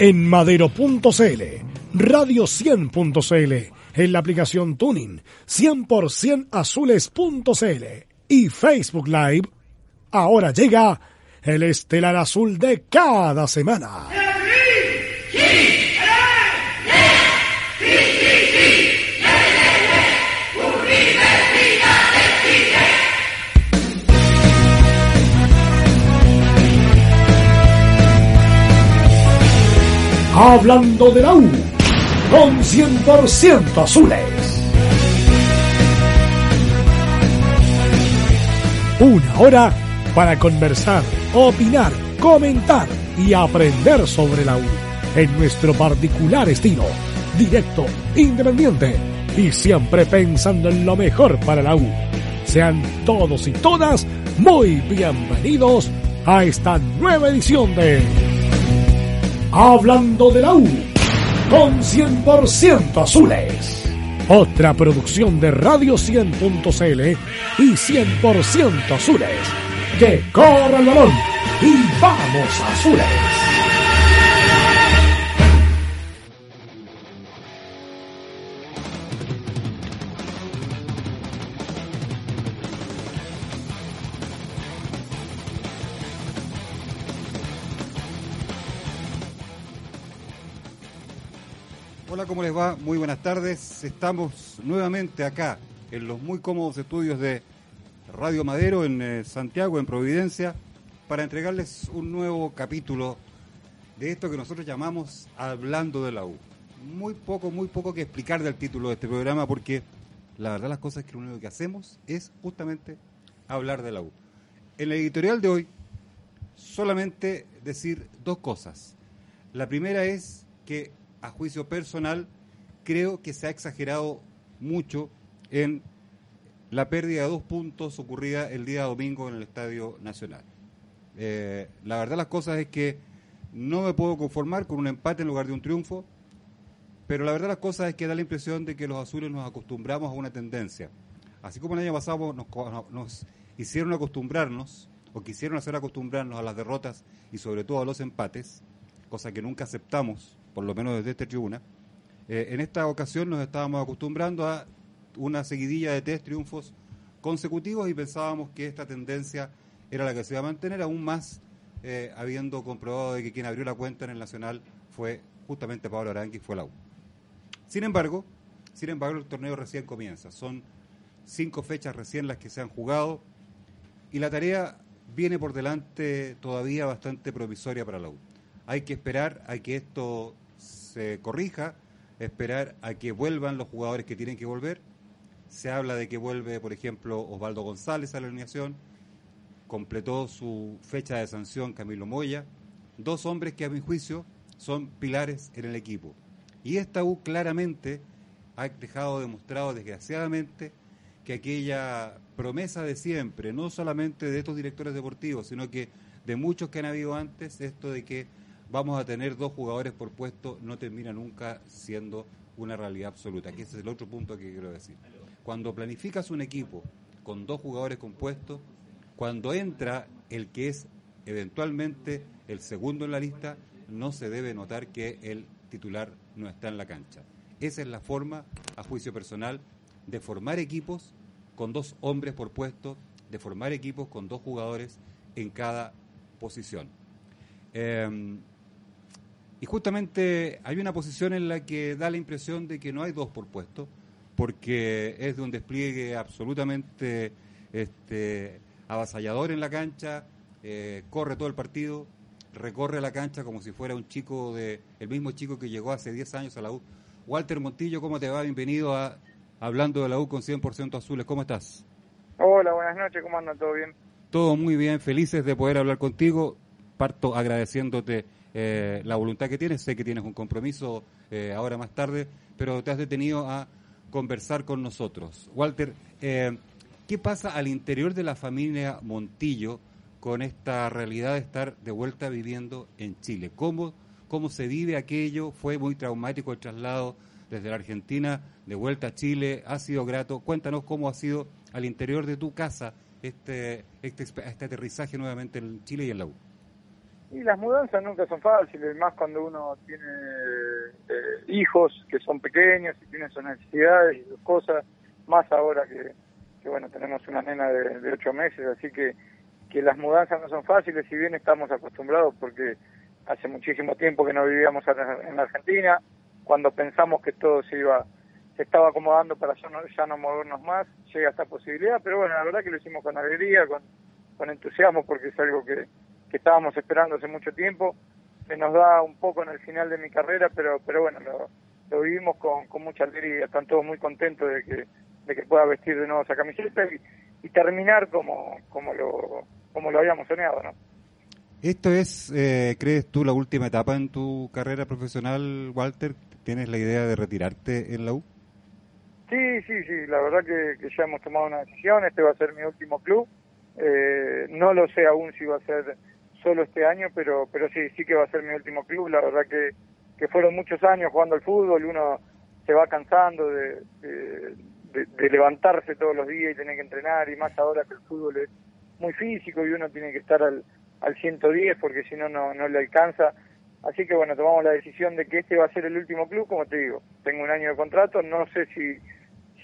En madero.cl, radio 100.cl, en la aplicación Tuning, 100% azules.cl y Facebook Live, ahora llega el estelar azul de cada semana. Hablando de la U, con 100% azules. Una hora para conversar, opinar, comentar y aprender sobre la U en nuestro particular estilo, directo, independiente y siempre pensando en lo mejor para la U. Sean todos y todas muy bienvenidos a esta nueva edición de Hablando de la U con 100% azules. Otra producción de Radio 100.cl y 100% azules. Que corra el balón y vamos azules. ¿Cómo les va? Muy buenas tardes. Estamos nuevamente acá en los muy cómodos estudios de Radio Madero en eh, Santiago, en Providencia, para entregarles un nuevo capítulo de esto que nosotros llamamos Hablando de la U. Muy poco, muy poco que explicar del título de este programa porque la verdad las cosas que lo único que hacemos es justamente hablar de la U. En el editorial de hoy, solamente decir dos cosas. La primera es que a juicio personal, creo que se ha exagerado mucho en la pérdida de dos puntos ocurrida el día domingo en el Estadio Nacional. Eh, la verdad las cosas es que no me puedo conformar con un empate en lugar de un triunfo, pero la verdad las cosas es que da la impresión de que los azules nos acostumbramos a una tendencia. Así como el año pasado nos, nos hicieron acostumbrarnos, o quisieron hacer acostumbrarnos a las derrotas y sobre todo a los empates, cosa que nunca aceptamos por lo menos desde esta tribuna, eh, en esta ocasión nos estábamos acostumbrando a una seguidilla de tres triunfos consecutivos y pensábamos que esta tendencia era la que se iba a mantener, aún más eh, habiendo comprobado de que quien abrió la cuenta en el Nacional fue justamente Pablo Arangui, fue la U. Sin embargo, sin embargo, el torneo recién comienza. Son cinco fechas recién las que se han jugado y la tarea viene por delante todavía bastante provisoria para la U. Hay que esperar a que esto se corrija, esperar a que vuelvan los jugadores que tienen que volver. Se habla de que vuelve, por ejemplo, Osvaldo González a la alineación, completó su fecha de sanción Camilo Moya, dos hombres que a mi juicio son pilares en el equipo. Y esta U claramente ha dejado demostrado, desgraciadamente, que aquella promesa de siempre, no solamente de estos directores deportivos, sino que de muchos que han habido antes, esto de que vamos a tener dos jugadores por puesto, no termina nunca siendo una realidad absoluta, que ese es el otro punto que quiero decir. Cuando planificas un equipo con dos jugadores compuestos, cuando entra el que es eventualmente el segundo en la lista, no se debe notar que el titular no está en la cancha. Esa es la forma, a juicio personal, de formar equipos con dos hombres por puesto, de formar equipos con dos jugadores en cada posición. Eh, y justamente hay una posición en la que da la impresión de que no hay dos por puesto, porque es de un despliegue absolutamente este, avasallador en la cancha, eh, corre todo el partido, recorre la cancha como si fuera un chico de el mismo chico que llegó hace 10 años a la U. Walter Montillo, ¿cómo te va? Bienvenido a Hablando de la U con 100% azules. ¿Cómo estás? Hola, buenas noches, ¿cómo andan? ¿Todo bien? Todo muy bien, felices de poder hablar contigo. Parto agradeciéndote eh, la voluntad que tienes. Sé que tienes un compromiso eh, ahora más tarde, pero te has detenido a conversar con nosotros. Walter, eh, ¿qué pasa al interior de la familia Montillo con esta realidad de estar de vuelta viviendo en Chile? ¿Cómo, cómo se vive aquello? ¿Fue muy traumático el traslado desde la Argentina de vuelta a Chile? ¿Ha sido grato? Cuéntanos cómo ha sido al interior de tu casa este, este, este aterrizaje nuevamente en Chile y en la U. Y las mudanzas nunca son fáciles, más cuando uno tiene eh, hijos que son pequeños y tiene sus necesidades y sus cosas, más ahora que, que bueno, tenemos una nena de, ocho meses, así que, que las mudanzas no son fáciles, si bien estamos acostumbrados porque hace muchísimo tiempo que no vivíamos en Argentina, cuando pensamos que todo se iba se estaba acomodando para ya no, ya no movernos más, llega esta posibilidad, pero bueno, la verdad que lo hicimos con alegría, con, con entusiasmo, porque es algo que, que estábamos esperando hace mucho tiempo. Se nos da un poco en el final de mi carrera, pero pero bueno, lo, lo vivimos con, con mucha alegría. Están todos muy contentos de que, de que pueda vestir de nuevo esa camiseta y, y terminar como, como, lo, como lo habíamos soñado, ¿no? ¿Esto es, eh, crees tú, la última etapa en tu carrera profesional, Walter? ¿Tienes la idea de retirarte en la U? Sí, sí, sí, la verdad que, que ya hemos tomado una decisión, este va a ser mi último club. Eh, no lo sé aún si va a ser solo este año, pero pero sí, sí que va a ser mi último club. La verdad que, que fueron muchos años jugando al fútbol, uno se va cansando de, de, levantarse todos los días y tener que entrenar, y más ahora que el fútbol es muy físico y uno tiene que estar al, al 110 porque si no, no le alcanza. Así que bueno, tomamos la decisión de que este va a ser el último club, como te digo, tengo un año de contrato, no sé si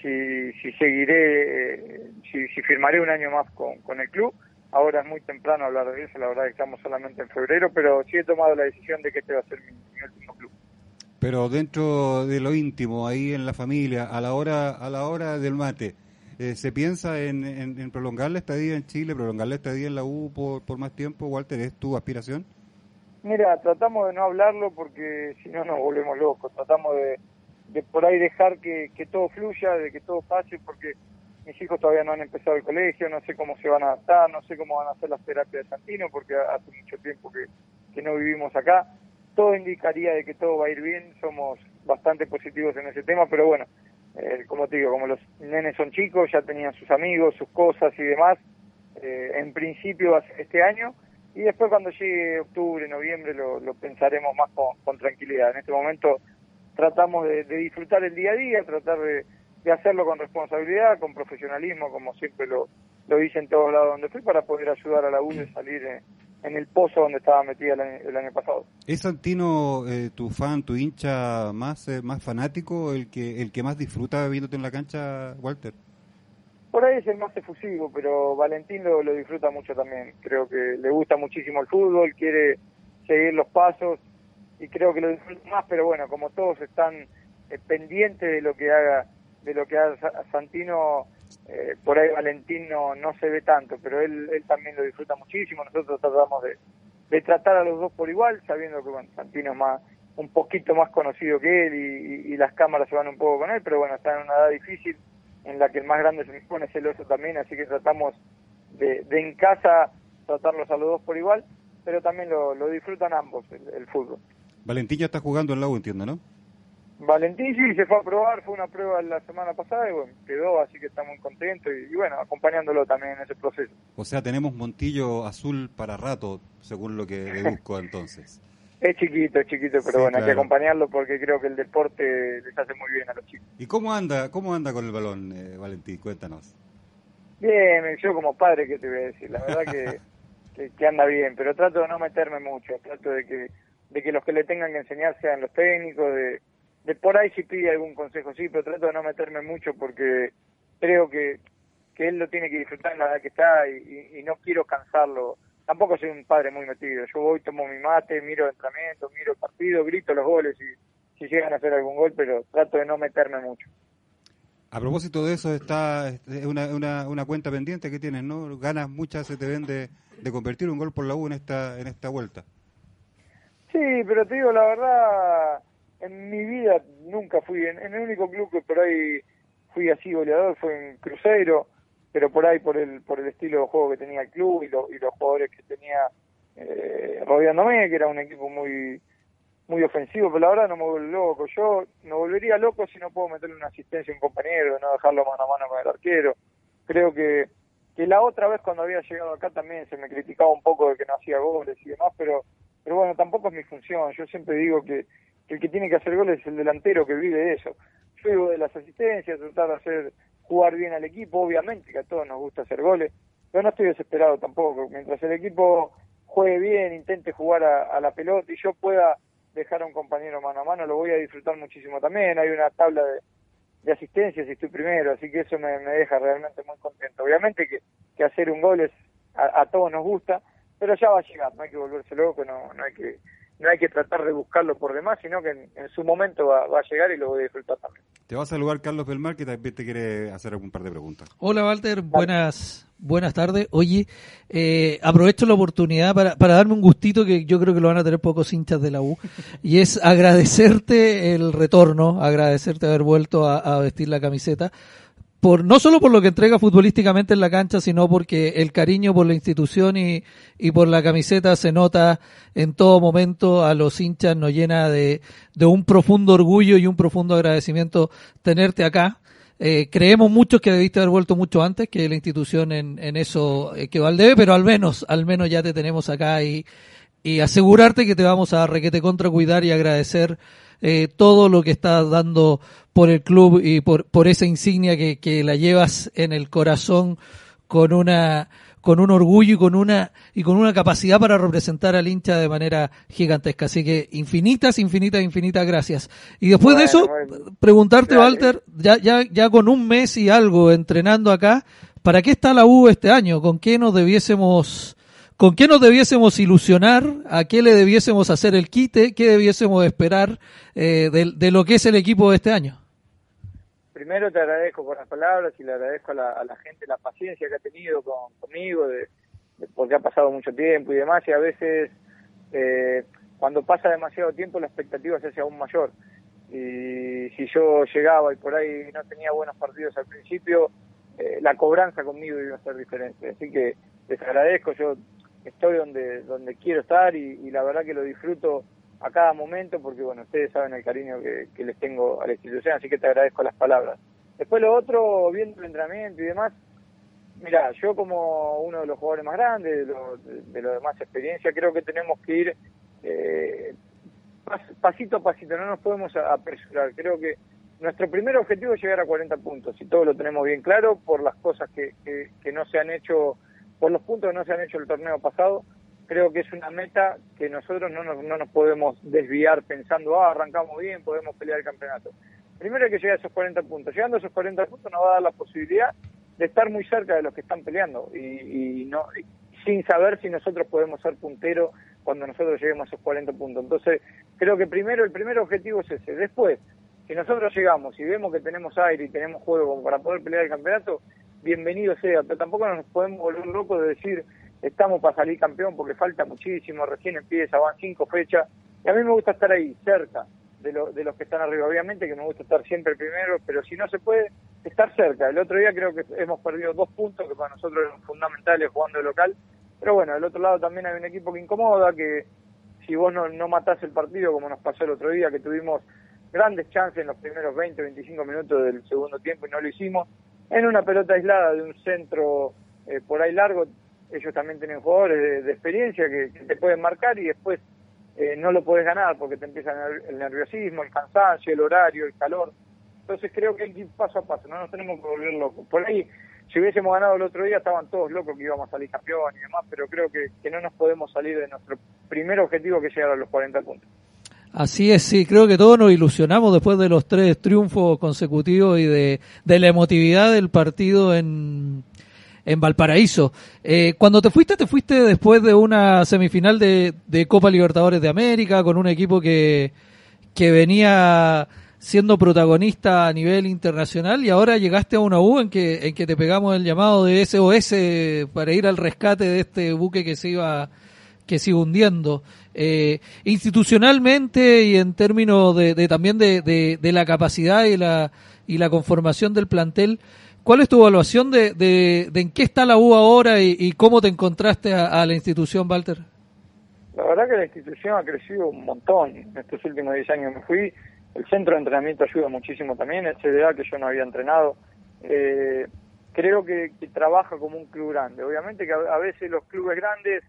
si, si seguiré, eh, si, si, firmaré un año más con, con el club. Ahora es muy temprano hablar de eso, la verdad que estamos solamente en febrero, pero sí he tomado la decisión de que este va a ser mi, último club. Pero dentro de lo íntimo, ahí en la familia, a la hora, a la hora del mate, eh, ¿se piensa en, en, prolongar la estadía en Chile, prolongar la estadía en la U por, por más tiempo? Walter, ¿es tu aspiración? Mira, tratamos de no hablarlo porque si no nos volvemos locos. Tratamos de, de por ahí dejar que, que todo fluya, de que todo pase, porque mis hijos todavía no han empezado el colegio, no sé cómo se van a adaptar, no sé cómo van a hacer las terapias de Santino, porque hace mucho tiempo que, no vivimos acá. Todo indicaría de que todo va a ir bien, somos bastante positivos en ese tema, pero bueno, eh, como te digo, como los nenes son chicos, ya tenían sus amigos, sus cosas y demás, eh, en principio este año, y después cuando llegue octubre, noviembre, lo, lo pensaremos más con, con tranquilidad. En este momento tratamos de, disfrutar el día a día, tratar de, hacerlo con responsabilidad, con profesionalismo, como siempre lo, lo hice en todos lados donde fui, para poder ayudar a la U a salir en, el pozo donde estaba metida el año, pasado. ¿Es Santino eh, tu fan, tu hincha más eh, más fanático, el que el que más disfruta viéndote en la cancha, Walter? Por ahí es el más efusivo, pero Valentín lo, lo disfruta mucho también. Creo que le gusta muchísimo el fútbol, quiere seguir los pasos y creo que lo disfruto más, pero bueno, como todos están eh, pendientes de lo que haga de lo que haga Santino, eh, por ahí Valentín no, se ve tanto, pero él, él también lo disfruta muchísimo, nosotros tratamos de, de tratar a los dos por igual, sabiendo que bueno, Santino es más un poquito más conocido que él y, las cámaras se van un poco con él, pero bueno, está en una edad difícil en la que el más grande se pone celoso también, así que tratamos de, de en casa tratarlos a los dos por igual, pero también lo, lo disfrutan ambos el fútbol. Valentín ya está jugando en la U, entiendo, ¿no? Valentín sí, se fue a probar, fue una prueba la semana pasada y bueno, quedó, así que estamos muy contentos y, bueno, acompañándolo también en ese proceso. O sea, tenemos Montillo azul para rato, según lo que busco entonces. es chiquito, es chiquito, pero bueno, hay que acompañarlo porque creo que el deporte les hace muy bien a los chicos. ¿Y cómo anda, cómo anda con el balón, eh, Valentín? Cuéntanos. Bien, yo como padre, ¿qué te voy a decir? La verdad que, que anda bien, pero trato de no meterme mucho, trato de que de que los que le tengan que enseñar sean los técnicos, de, de por ahí si pide algún consejo, sí, pero trato de no meterme mucho porque creo que, que él lo tiene que disfrutar en la edad que está y, y, no quiero cansarlo. Tampoco soy un padre muy metido. Yo voy, tomo mi mate, miro el entrenamiento, miro el partido, grito los goles y si llegan a hacer algún gol, pero trato de no meterme mucho. A propósito de eso, está una, una, una cuenta pendiente que tienes, ¿no? Ganas muchas se te ven de, de convertir un gol por la U en esta, en esta vuelta. Sí, pero te digo la verdad, en mi vida nunca fui, en, el único club que por ahí fui así goleador fue en Cruzeiro, pero por ahí por el por el estilo de juego que tenía el club y, y los jugadores que tenía eh, rodeándome, que era un equipo muy muy ofensivo, pero la verdad no me vuelvo loco. Yo me volvería loco si no puedo meterle una asistencia a un compañero, no dejarlo mano a mano con el arquero. Creo que, que la otra vez cuando había llegado acá también se me criticaba un poco de que no hacía goles y demás, pero, pero bueno, tampoco es mi función. Yo siempre digo que el que tiene que hacer goles es el delantero que vive de eso. Yo vivo de las asistencias, tratar de hacer jugar bien al equipo, obviamente que a todos nos gusta hacer goles, pero no estoy desesperado tampoco. Mientras el equipo juegue bien, intente jugar a, la pelota y yo pueda dejar a un compañero mano a mano, lo voy a disfrutar muchísimo también. Hay una tabla de, de asistencias y estoy primero, así que eso me, deja realmente muy contento. Obviamente que, que hacer un gol es a, todos nos gusta, pero ya va a llegar, no hay que volverse loco, no, no hay que no hay que tratar de buscarlo por demás, sino que en, su momento va, a llegar y lo voy a disfrutar también. Te vas a saludar Carlos Belmar, que también te quiere hacer algún par de preguntas. Hola Walter, buenas buenas tardes. Oye, eh, aprovecho la oportunidad para, para darme un gustito que yo creo que lo van a tener pocos hinchas de la U, y es agradecerte el retorno, agradecerte haber vuelto a vestir la camiseta por no solo por lo que entrega futbolísticamente en la cancha, sino porque el cariño por la institución y, y por la camiseta se nota en todo momento, a los hinchas nos llena de, de un profundo orgullo y un profundo agradecimiento tenerte acá. Eh, creemos muchos que debiste haber vuelto mucho antes, que la institución en, en eso eh, que debe, pero al menos, al menos ya te tenemos acá y, y asegurarte que te vamos a requete contra cuidar y agradecer eh, todo lo que estás dando por el club y por, por esa insignia que, que la llevas en el corazón con una con un orgullo y con una y con una capacidad para representar al hincha de manera gigantesca. Así que infinitas, infinitas, infinitas gracias. Y después de eso, preguntarte, Walter, ya, ya, ya con un mes y algo entrenando acá, ¿para qué está la U este año? ¿Con qué nos debiésemos ¿Con qué nos debiésemos ilusionar? ¿A qué le debiésemos hacer el quite? ¿Qué debiésemos esperar eh, de, lo que es el equipo de este año? Primero te agradezco por las palabras y le agradezco a la, gente la paciencia que ha tenido conmigo, de, porque ha pasado mucho tiempo y demás, y a veces eh, cuando pasa demasiado tiempo la expectativa se hace aún mayor. Y si yo llegaba y por ahí no tenía buenos partidos al principio, eh, la cobranza conmigo iba a ser diferente. Así que les agradezco, yo estoy donde, donde quiero estar y, la verdad que lo disfruto a cada momento porque, bueno, ustedes saben el cariño que, les tengo a la institución, así que te agradezco las palabras. Después lo otro, viendo el entrenamiento y demás, mira, yo como uno de los jugadores más grandes, de los de, lo de más experiencia, creo que tenemos que ir eh, pasito a pasito, no nos podemos apresurar. Creo que nuestro primer objetivo es llegar a 40 puntos y todo lo tenemos bien claro por las cosas que, que no se han hecho por los puntos que no se han hecho el torneo pasado, creo que es una meta que nosotros no nos, no nos podemos desviar pensando, ah, arrancamos bien, podemos pelear el campeonato. Primero hay que llegar a esos 40 puntos. Llegando a esos 40 puntos nos va a dar la posibilidad de estar muy cerca de los que están peleando y, no sin saber si nosotros podemos ser punteros cuando nosotros lleguemos a esos 40 puntos. Entonces, creo que primero el primer objetivo es ese. Después, si nosotros llegamos y vemos que tenemos aire y tenemos juego para poder pelear el campeonato, bienvenido sea, pero tampoco nos podemos volver locos de decir estamos para salir campeón porque falta muchísimo, recién empieza, van cinco fechas, y a mí me gusta estar ahí, cerca de, de los que están arriba, obviamente que me gusta estar siempre primero, pero si no se puede, estar cerca. El otro día creo que hemos perdido dos puntos que para nosotros eran fundamentales jugando de local, pero bueno, del otro lado también hay un equipo que incomoda, que si vos no, no matás el partido como nos pasó el otro día, que tuvimos grandes chances en los primeros 20, 25 minutos del segundo tiempo y no lo hicimos, en una pelota aislada de un centro eh, por ahí largo, ellos también tienen jugadores de, experiencia que, te pueden marcar y después eh, no lo puedes ganar porque te empieza el nerviosismo, el cansancio, el horario, el calor. Entonces creo que hay que ir paso a paso, no nos tenemos que volver locos. Por ahí, si hubiésemos ganado el otro día, estaban todos locos que íbamos a salir campeón y demás, pero creo que, que no nos podemos salir de nuestro primer objetivo que es llegar a los 40 puntos. Así es, sí, creo que todos nos ilusionamos después de los tres triunfos consecutivos y de, la emotividad del partido en, en Valparaíso. Eh, cuando te fuiste, te fuiste después de una semifinal de, Copa Libertadores de América con un equipo que, que venía siendo protagonista a nivel internacional y ahora llegaste a una U en que, en que te pegamos el llamado de SOS para ir al rescate de este buque que se iba que sigue hundiendo. Eh, institucionalmente y en términos de, también de, de, la capacidad y la, y la conformación del plantel, ¿cuál es tu evaluación de, en qué está la U ahora y, cómo te encontraste a, la institución, Walter? La verdad que la institución ha crecido un montón en estos últimos 10 años. Me fui, el centro de entrenamiento ayuda muchísimo también, el CDA que yo no había entrenado. Eh, creo que, trabaja como un club grande. Obviamente que a, veces los clubes grandes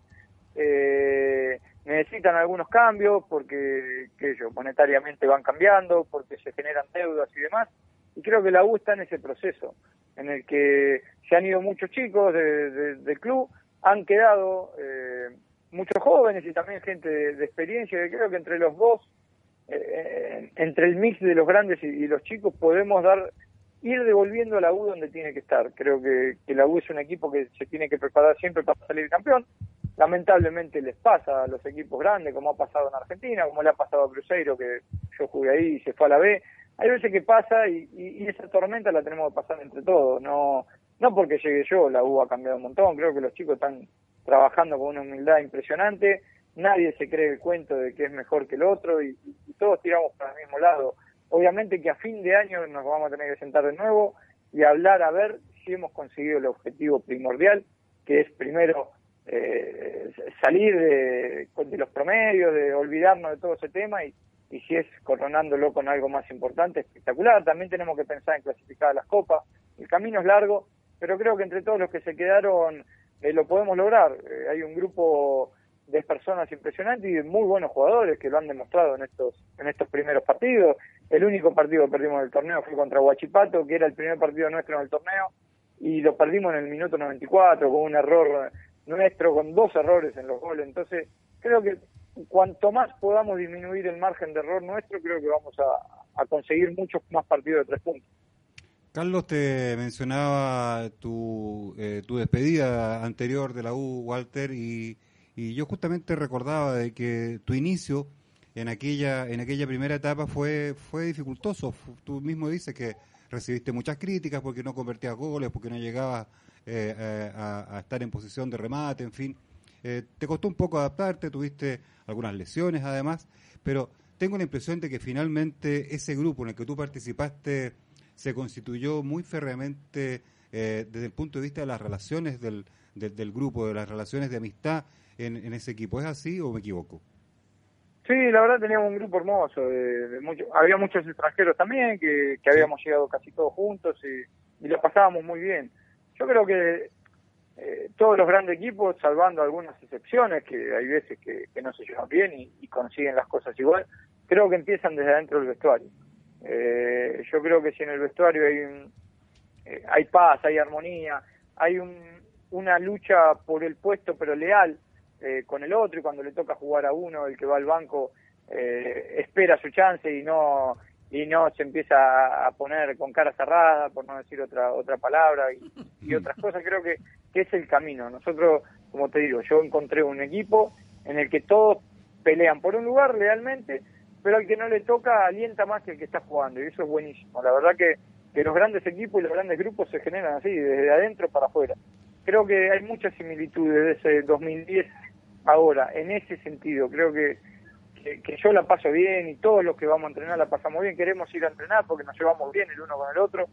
eh, necesitan algunos cambios porque, que ellos monetariamente van cambiando, porque se generan deudas y demás. Y creo que la U está en ese proceso, en el que se han ido muchos chicos del club, han quedado eh, muchos jóvenes y también gente de, experiencia, que creo que entre los dos, eh, entre el mix de los grandes y, los chicos, podemos dar ir devolviendo a la U donde tiene que estar. Creo que, que la U es un equipo que se tiene que preparar siempre para salir campeón. Lamentablemente les pasa a los equipos grandes, como ha pasado en Argentina, como le ha pasado a Cruzeiro, que yo jugué ahí y se fue a la B. Hay veces que pasa y, y, esa tormenta la tenemos que pasar entre todos. No, no porque llegue yo, la U ha cambiado un montón. Creo que los chicos están trabajando con una humildad impresionante, nadie se cree el cuento de que es mejor que el otro y, todos tiramos para el mismo lado. Obviamente que a fin de año nos vamos a tener que sentar de nuevo y hablar a ver si hemos conseguido el objetivo primordial, que es primero eh, salir de, los promedios, de olvidarnos de todo ese tema y, si es coronándolo con algo más importante, espectacular. También tenemos que pensar en clasificar a las copas. El camino es largo, pero creo que entre todos los que se quedaron eh, lo podemos lograr. Eh, hay un grupo de personas impresionantes y de muy buenos jugadores que lo han demostrado en estos en estos primeros partidos. El único partido que perdimos del torneo fue contra Huachipato, que era el primer partido nuestro en el torneo, y lo perdimos en el minuto 94 con un error nuestro, con dos errores en los goles. Entonces, creo que cuanto más podamos disminuir el margen de error nuestro, creo que vamos a, a conseguir muchos más partidos de tres puntos. Carlos, te mencionaba tu, eh, tu despedida anterior de la U, Walter, y, y, yo justamente recordaba de que tu inicio en aquella, en aquella primera etapa fue, fue dificultoso. Tú mismo dices que recibiste muchas críticas porque no convertías goles, porque no llegabas eh, eh, a, a, estar en posición de remate, en fin. te costó un poco adaptarte, tuviste algunas lesiones además, pero tengo la impresión de que finalmente ese grupo en el que tú participaste se constituyó muy férreamente eh, desde el punto de vista de las relaciones del, del, grupo, de las relaciones de amistad en, en, ese equipo. ¿Es así o me equivoco? Sí, la verdad teníamos un grupo hermoso. De, había muchos extranjeros también, que, que habíamos llegado casi todos juntos y, y lo pasábamos muy bien. Yo creo que eh, todos los grandes equipos, salvando algunas excepciones, que hay veces que, no se llevan bien y, consiguen las cosas igual, creo que empiezan desde adentro del vestuario. Eh, yo creo que si en el vestuario hay, eh, hay paz, hay armonía, hay un, una lucha por el puesto pero leal eh, con el otro y cuando le toca jugar a uno, el que va al banco espera su chance y no y no se empieza a poner con cara cerrada, por no decir otra otra palabra y, otras cosas, creo que, que es el camino. Nosotros, como te digo, yo encontré un equipo en el que todos pelean por un lugar lealmente, pero al que no le toca alienta más que el que está jugando, y eso es buenísimo. La verdad que, que los grandes equipos y los grandes grupos se generan así, desde adentro para afuera. Creo que hay muchas similitudes de ese 2010 ahora, en ese sentido. Creo que, que, yo la paso bien y todos los que vamos a entrenar la pasamos bien. Queremos ir a entrenar porque nos llevamos bien el uno con el otro.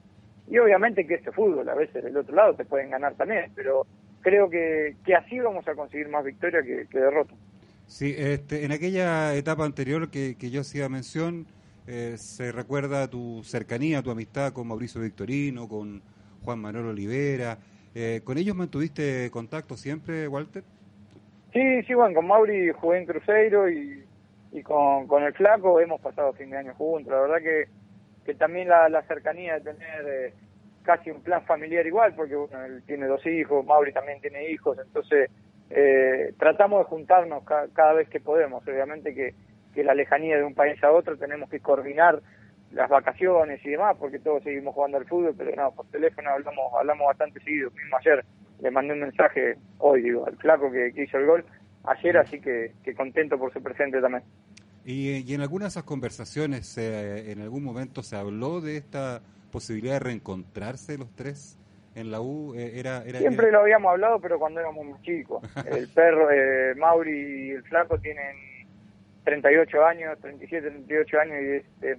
Y obviamente que este fútbol, a veces del otro lado te pueden ganar también, pero creo que, que así vamos a conseguir más victoria que, que derrota. Sí, este, en aquella etapa anterior que, que yo hacía mención, eh, se recuerda tu cercanía, tu amistad con Mauricio Victorino, con Juan Manuel Olivera. Eh, ¿Con ellos mantuviste contacto siempre, Walter? Sí, sí, bueno, con Mauri jugué en Cruzeiro y, y con, con el Flaco hemos pasado fin de año juntos. La verdad que, que también la, la cercanía de tener eh, casi un plan familiar igual, porque bueno, él tiene dos hijos, Mauri también tiene hijos, entonces eh, tratamos de juntarnos cada vez que podemos. Obviamente que, que la lejanía de un país a otro tenemos que coordinar las vacaciones y demás, porque todos seguimos jugando al fútbol, pero no, por teléfono hablamos hablamos bastante seguido. Mismo ayer le mandé un mensaje, hoy al flaco que, hizo el gol, ayer, así que, que contento por su presente también. Y, y en algunas de esas conversaciones, eh, en algún momento se habló de esta posibilidad de reencontrarse los tres en la U eh, era, Siempre lo habíamos hablado, pero cuando éramos muy chicos. El perro, eh, Mauri y el flaco tienen 38 años, 37, 38 años y es,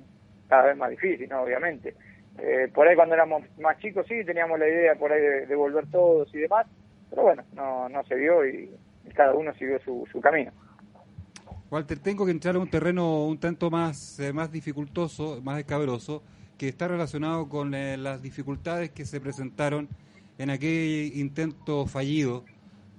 cada vez más difícil, ¿no? Obviamente. Eh, por ahí cuando éramos más chicos sí teníamos la idea por ahí de, volver todos y demás, pero bueno, no, no se vio y, cada uno siguió su, su camino. Walter, tengo que entrar a un terreno un tanto más, eh, más dificultoso, más escabroso, que está relacionado con eh, las dificultades que se presentaron en aquel intento fallido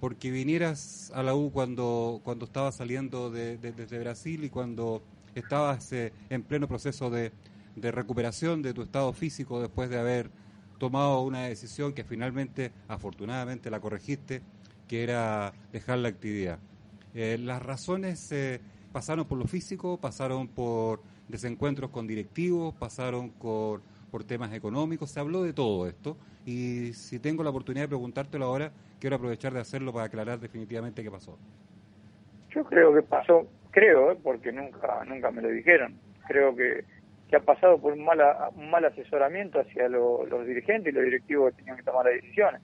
porque vinieras a la U cuando, cuando estabas saliendo de, desde Brasil y cuando estabas eh, en pleno proceso de, de recuperación de tu estado físico después de haber tomado una decisión que finalmente, afortunadamente, la corregiste, que era dejar la actividad. Eh, las razones eh, pasaron por lo físico, pasaron por desencuentros con directivos, pasaron por, por temas económicos, se habló de todo esto y si tengo la oportunidad de preguntártelo ahora, quiero aprovechar de hacerlo para aclarar definitivamente qué pasó. Yo creo que pasó, creo, ¿eh? porque nunca nunca me lo dijeron, creo que, que ha pasado por un mal, un mal asesoramiento hacia los dirigentes y los directivos que tenían que tomar las decisiones.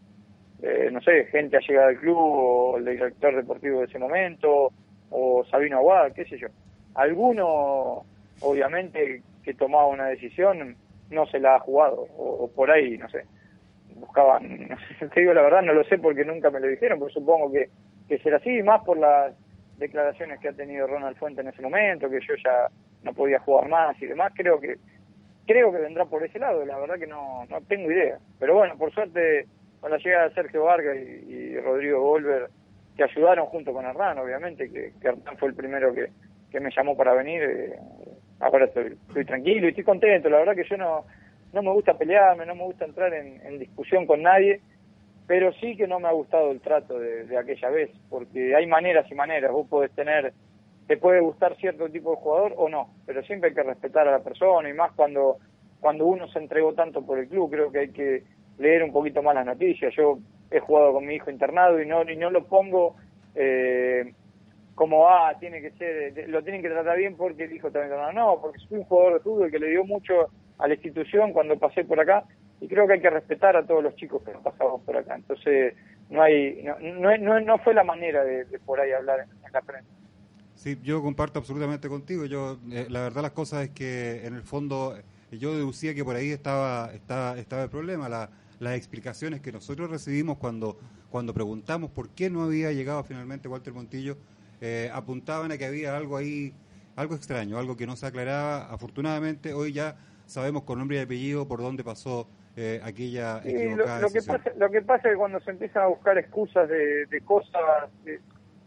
Eh, no sé, gente ha llegado al club o el director deportivo de ese momento o Sabino Aguada, qué sé yo. Alguno, obviamente, que tomaba una decisión no se la ha jugado o, por ahí, no sé, buscaban, no sé, te digo la verdad, no lo sé porque nunca me lo dijeron, pero supongo que, que será así, más por las declaraciones que ha tenido Ronald Fuente en ese momento, que yo ya no podía jugar más y demás, creo que creo que vendrá por ese lado, la verdad que no, no tengo idea. Pero bueno, por suerte con la llegada de Sergio Vargas y, Rodrigo Volver, que ayudaron junto con Hernán, obviamente, que, que fue el primero que, que me llamó para venir, eh, ahora estoy, estoy tranquilo y estoy contento. La verdad que yo no, no me gusta pelearme, no me gusta entrar en, discusión con nadie, pero sí que no me ha gustado el trato de, aquella vez, porque hay maneras y maneras. Vos podés tener, te puede gustar cierto tipo de jugador o no, pero siempre hay que respetar a la persona y más cuando, cuando uno se entregó tanto por el club, creo que hay que leer un poquito más las noticias. Yo he jugado con mi hijo internado y no, y no lo pongo eh, como, ah, tiene que ser, lo tienen que tratar bien porque el hijo está internado. No, porque soy un jugador de fútbol que le dio mucho a la institución cuando pasé por acá y creo que hay que respetar a todos los chicos que pasamos por acá. Entonces, no hay no, no, no fue la manera de, por ahí hablar en, la prensa. Sí, yo comparto absolutamente contigo. Yo, eh, la verdad, las cosas es que en el fondo yo deducía que por ahí estaba, estaba, estaba el problema. La, las explicaciones que nosotros recibimos cuando, cuando preguntamos por qué no había llegado finalmente Walter Montillo, eh, apuntaban a que había algo ahí, algo extraño, algo que no se aclaraba. Afortunadamente, hoy ya sabemos con nombre y apellido por dónde pasó eh, aquella equivocada lo, que pasa, lo que pasa es que cuando se empiezan a buscar excusas de, cosas,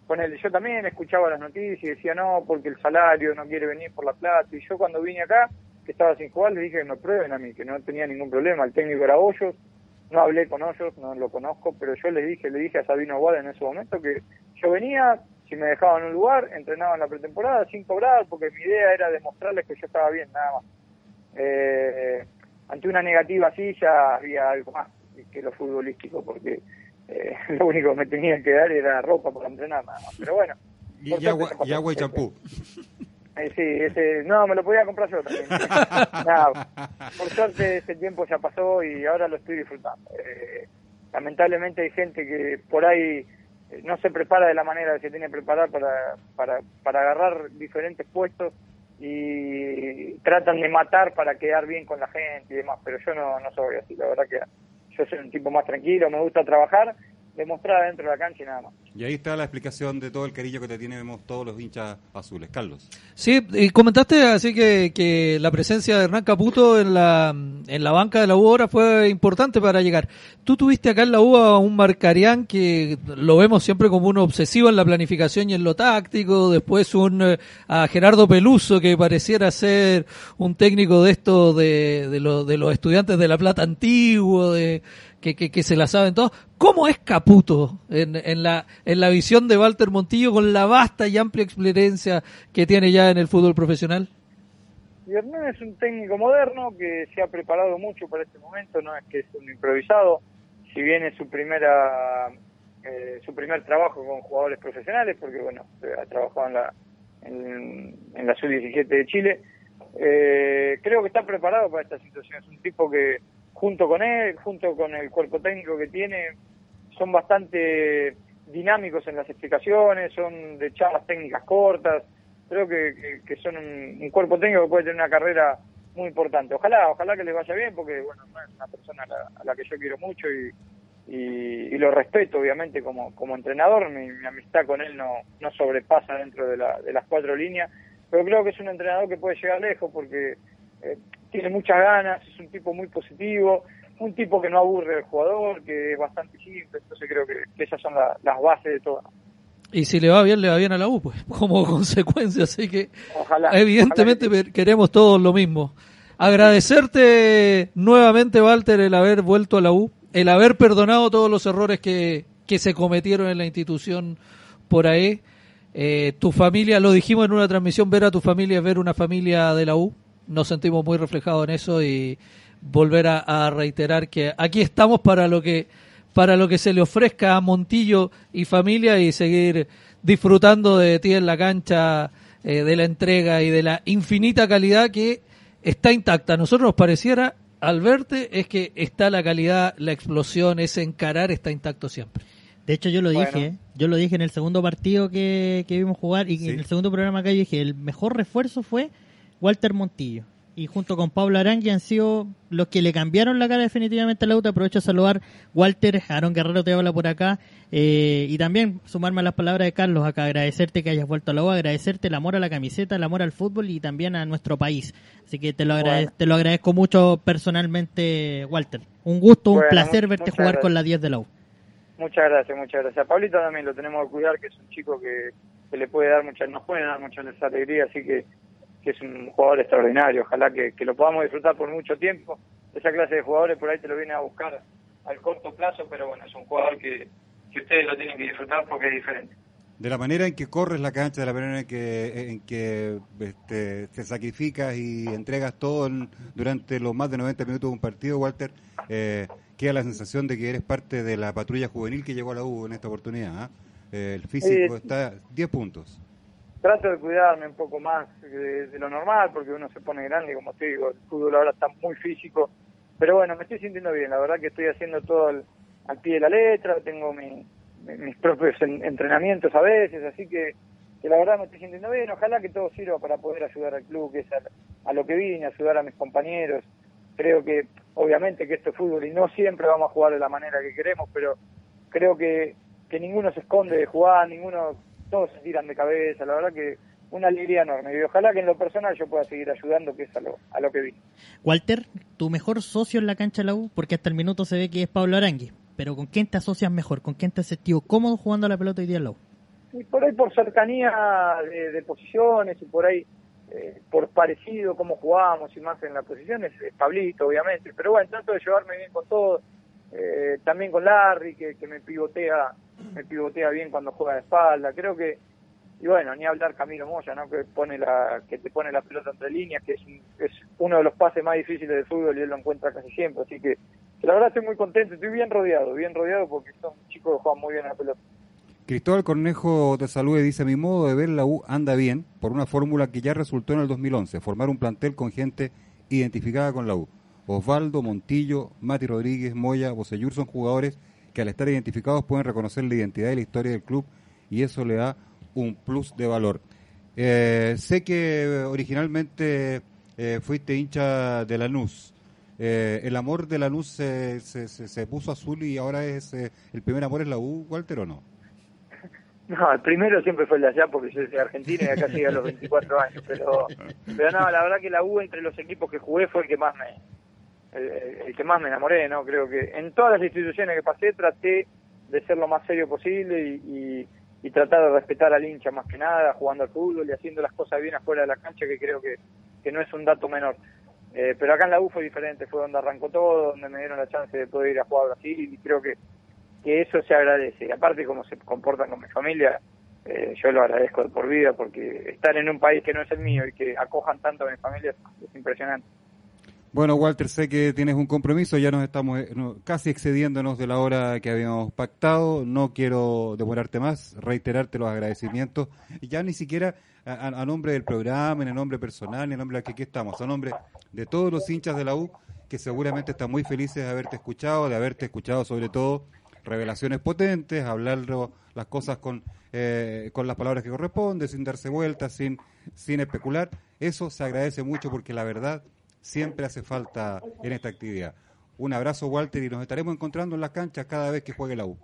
con él, yo también escuchaba las noticias y decía no, porque el salario no quiere venir por la plata. Y yo cuando vine acá, que estaba sin jugar, le dije que me prueben a mí, que no tenía ningún problema. El técnico era Hoyos, no hablé con ellos, no lo conozco, pero yo le dije, le dije a Sabino Aguada en ese momento que yo venía, si me dejaban en un lugar, entrenaba en la pretemporada sin cobrar, porque mi idea era demostrarles que yo estaba bien, nada más. Eh, ante una negativa así ya había algo más que lo futbolístico, porque eh, lo único que me tenían que dar era ropa para entrenar, nada más. Pero bueno. Y, agua, y agua y champú. Sí, ese, no, me lo podía comprar yo también. por suerte ese tiempo ya pasó y ahora lo estoy disfrutando. Eh, lamentablemente hay gente que por ahí eh, no se prepara de la manera que se tiene que preparar para, para, para agarrar diferentes puestos y tratan de matar para quedar bien con la gente y demás, pero yo no, no soy así, la verdad que yo soy un tipo más tranquilo, me gusta trabajar demostrada dentro de la cancha y nada más. Y ahí está la explicación de todo el cariño que te tenemos todos los hinchas azules. Carlos. Sí, y comentaste así que, que la presencia de Hernán Caputo en la, en la banca de la U ahora fue importante para llegar. Tú tuviste acá en la U a un Marcarián que lo vemos siempre como un obsesivo en la planificación y en lo táctico, después un eh, a Gerardo Peluso que pareciera ser un técnico de esto de, de, de los estudiantes de La Plata antiguo, de que, que, se la saben todos. ¿Cómo es Caputo en, en, la, en la visión de Walter Montillo con la vasta y amplia experiencia que tiene ya en el fútbol profesional? Y Hernán es un técnico moderno que se ha preparado mucho para este momento, no es que es un improvisado, si bien es su primera eh, su primer trabajo con jugadores profesionales, porque bueno, ha trabajado en la en, en la sub-17 de Chile, eh, creo que está preparado para esta situación, es un tipo que junto con él, junto con el cuerpo técnico que tiene, son bastante dinámicos en las explicaciones, son de charlas técnicas cortas, creo que, que, son un, cuerpo técnico que puede tener una carrera muy importante. Ojalá, ojalá que les vaya bien, porque bueno, es una persona a la, que yo quiero mucho y, y, lo respeto obviamente como, como entrenador, mi, amistad con él no, no sobrepasa dentro de, la, de las cuatro líneas, pero creo que es un entrenador que puede llegar lejos porque eh, tiene muchas ganas, es un tipo muy positivo, un tipo que no aburre al jugador, que es bastante simple, entonces creo que, esas son las bases de todo. Y si le va bien, le va bien a la U, pues, como consecuencia, así que evidentemente queremos todos lo mismo. Agradecerte nuevamente, Walter, el haber vuelto a la U, el haber perdonado todos los errores que, que se cometieron en la institución por ahí. Eh, tu familia, lo dijimos en una transmisión, ver a tu familia es ver una familia de la U. Nos sentimos muy reflejados en eso y volver a, reiterar que aquí estamos para lo que para lo que se le ofrezca a Montillo y familia y seguir disfrutando de ti en la cancha, eh, de la entrega y de la infinita calidad que está intacta. A nosotros nos pareciera, al verte, es que está la calidad, la explosión, ese encarar está intacto siempre. De hecho, yo lo dije, yo lo dije en el segundo partido que, vimos jugar y en el segundo programa que dije, el mejor refuerzo fue Walter Montillo. Y junto con Pablo Arangui han sido los que le cambiaron la cara definitivamente a la UTA. Aprovecho a saludar Walter, Aaron Guerrero te habla por acá. Eh, y también sumarme a las palabras de Carlos acá, agradecerte que hayas vuelto a la U, agradecerte el amor a la camiseta, el amor al fútbol y también a nuestro país. Así que te lo, te lo agradezco mucho personalmente, Walter. Un gusto, un placer verte jugar con la 10 de la U. Muchas gracias, muchas gracias. A Pablito también lo tenemos que cuidar, que es un chico que, le puede dar muchas, nos puede dar muchas alegrías, así que, que es un jugador extraordinario. Ojalá que, lo podamos disfrutar por mucho tiempo. Esa clase de jugadores por ahí te lo viene a buscar al corto plazo, pero bueno, es un jugador que, que ustedes lo tienen que disfrutar porque es diferente. De la manera en que corres la cancha, de la manera en que, en que este, te sacrificas y entregas todo durante los más de 90 minutos de un partido, Walter, eh, queda la sensación de que eres parte de la patrulla juvenil que llegó a la U en esta oportunidad. ¿ah? Eh, el físico está 10 puntos. Trato de cuidarme un poco más de, lo normal porque uno se pone grande, como te digo, el fútbol ahora está muy físico. Pero bueno, me estoy sintiendo bien, la verdad que estoy haciendo todo al, pie de la letra, tengo mis propios entrenamientos a veces, así que, que, la verdad me estoy sintiendo bien. Ojalá que todo sirva para poder ayudar al club, que es a, a lo que vine, ayudar a mis compañeros. Creo que obviamente que esto es fútbol y no siempre vamos a jugar de la manera que queremos, pero creo que, que ninguno se esconde de jugar, ninguno, todos se tiran de cabeza, la verdad que una alegría enorme y ojalá que en lo personal yo pueda seguir ayudando, que es a lo, a lo que vi. Walter, tu mejor socio en la cancha de la U, porque hasta el minuto se ve que es Pablo Arangui, pero ¿con quién te asocias mejor? ¿Con quién te has sentido cómodo jugando a la pelota hoy día en la U? Y por ahí por cercanía de, de posiciones y por ahí eh, por parecido como jugábamos y más en las posiciones, es Pablito, obviamente, pero bueno, trato de llevarme bien con todos, eh, también con Larry, que, me pivotea me pivotea bien cuando juega de espalda, creo que, y bueno, ni hablar Camilo Moya, ¿no? que pone la que te pone la pelota entre líneas, que es, es uno de los pases más difíciles del fútbol y él lo encuentra casi siempre, así que la verdad estoy muy contento, estoy bien rodeado, bien rodeado porque son chicos que juegan muy bien a la pelota. Cristóbal Cornejo de Salud dice, mi modo de ver la U anda bien por una fórmula que ya resultó en el 2011, formar un plantel con gente identificada con la U. Osvaldo, Montillo, Mati Rodríguez, Moya, Bocellur son jugadores que al estar identificados pueden reconocer la identidad y la historia del club y eso le da un plus de valor. Eh, sé que originalmente eh, fuiste hincha de Lanús. Eh, ¿El amor de Lanús se, se, se, puso azul y ahora es el primer amor es la U, Walter, o no? No, el primero siempre fue el de allá porque yo soy de Argentina y acá llegué a los 24 años, pero, pero no, la verdad que la U entre los equipos que jugué fue el que más me el, que más me enamoré, ¿no? Creo que en todas las instituciones que pasé traté de ser lo más serio posible y, tratar de respetar al hincha más que nada, jugando al fútbol y haciendo las cosas bien afuera de la cancha, que creo que, que no es un dato menor. Eh, pero acá en la U fue diferente, fue donde arrancó todo, donde me dieron la chance de poder ir a jugar a Brasil y creo que que eso se agradece. Y aparte, como se comportan con mi familia, eh, yo lo agradezco de por vida, porque estar en un país que no es el mío y que acojan tanto a mi familia es, impresionante. Bueno, Walter, sé que tienes un compromiso, ya nos estamos eh, casi excediéndonos de la hora que habíamos pactado, no quiero demorarte más, reiterarte los agradecimientos, ya ni siquiera a, nombre del programa, en el nombre personal, en nombre de que aquí estamos, a nombre de todos los hinchas de la U, que seguramente están muy felices de haberte escuchado, de haberte escuchado sobre todo revelaciones potentes, hablarlo las cosas con, eh, con las palabras que corresponden, sin darse vueltas, sin, sin especular. Eso se agradece mucho porque la verdad siempre hace falta en esta actividad. Un abrazo, Walter, y nos estaremos encontrando en las canchas cada vez que juegue la U.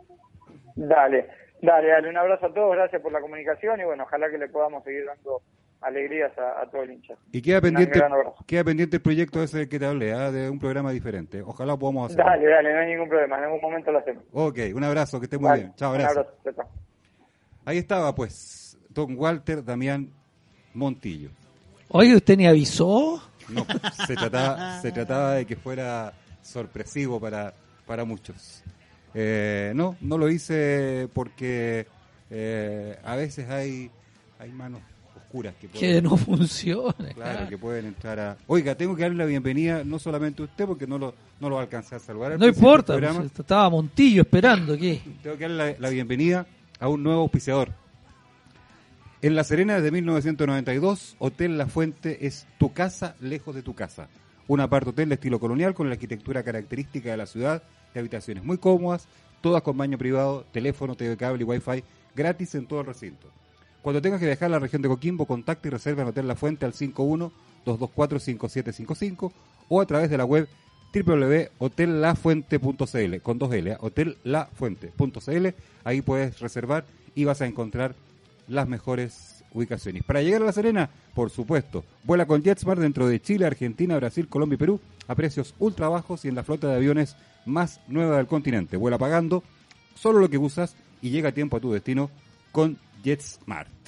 Dale, dale, dale. Un abrazo a todos, gracias por la comunicación y bueno, ojalá que le podamos seguir dando alegrías a, todo el hincha. Y queda pendiente, queda pendiente el proyecto ese que te hablé, ¿ah? de un programa diferente. Ojalá podamos hacerlo. Dale, dale, no hay ningún problema, en algún momento lo hacemos. Ok, un abrazo, que esté muy bien. Chao, gracias. Un abrazo, Ahí estaba, pues, don Walter Damián Montillo. Oye, ¿usted ni avisó? No, se trataba, se trataba de que fuera sorpresivo para, para muchos. Eh, no, no lo hice porque eh, a veces hay, hay manos oscuras que, que no funcionan. Claro, que pueden entrar a... Oiga, tengo que darle la bienvenida no solamente a usted porque no lo, no lo alcancé a saludar. No importa, pues, estaba Montillo esperando aquí. Tengo que darle la, bienvenida a un nuevo auspiciador. En La Serena desde 1992, Hotel La Fuente es tu casa lejos de tu casa. Un apart hotel de estilo colonial con la arquitectura característica de la ciudad, de habitaciones muy cómodas, todas con baño privado, teléfono, TV cable y wifi gratis en todo el recinto. Cuando tengas que viajar a la región de Coquimbo, contacta y reserva en Hotel La Fuente al 51-224-5755 o a través de la web www.hotellafuente.cl con dos L, ¿eh? hotellafuente.cl. Ahí puedes reservar y vas a encontrar las mejores ubicaciones. Para llegar a La Serena, por supuesto, vuela con JetSmart dentro de Chile, Argentina, Brasil, Colombia y Perú a precios ultra bajos y en la flota de aviones más nueva del continente. Vuela pagando solo lo que usas y llega a tiempo a tu destino con JetSmart.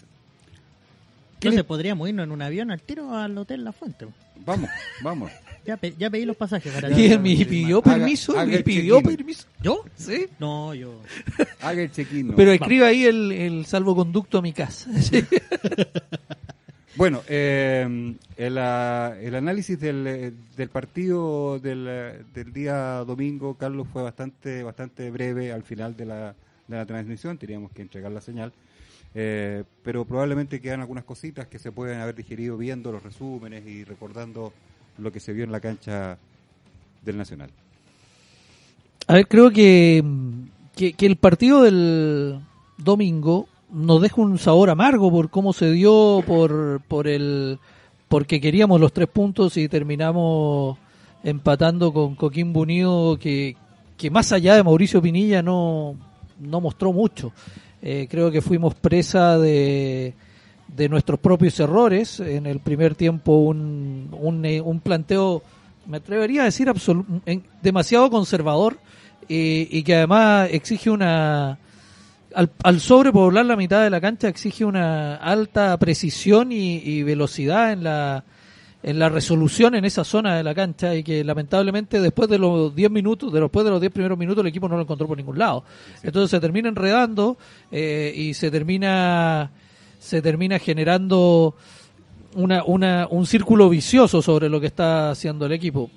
Entonces podríamos irnos en un avión al tiro al Hotel La Fuente. Vamos, vamos. Ya, ya pedí los pasajes para ¿Y él me pidió permiso? ¿Me pidió permiso? ¿Yo? ¿Sí? No, yo. Haga el check-in. Pero escriba ahí el, el, salvoconducto a mi casa. bueno, eh, el, el, análisis del, del partido del, del, día domingo, Carlos, fue bastante, bastante breve al final de la, de la transmisión. Teníamos que entregar la señal. Eh, pero probablemente quedan algunas cositas que se pueden haber digerido viendo los resúmenes y recordando lo que se vio en la cancha del Nacional. A ver, creo que, que, el partido del domingo nos deja un sabor amargo por cómo se dio, por, por el porque queríamos los tres puntos y terminamos empatando con Coquimbo Unido que, que más allá de Mauricio Pinilla no, no mostró mucho. Eh, creo que fuimos presa de, de nuestros propios errores. En el primer tiempo un, un, eh, planteo, me atrevería a decir, demasiado conservador eh, y que además exige una... Al, al, sobrepoblar la mitad de la cancha exige una alta precisión y, velocidad en la, en la resolución en esa zona de la cancha y que lamentablemente después de los 10 minutos, de después de los 10 primeros minutos el equipo no lo encontró por ningún lado. Entonces se termina enredando eh, y se termina se termina generando una, una, un círculo vicioso sobre lo que está haciendo el equipo.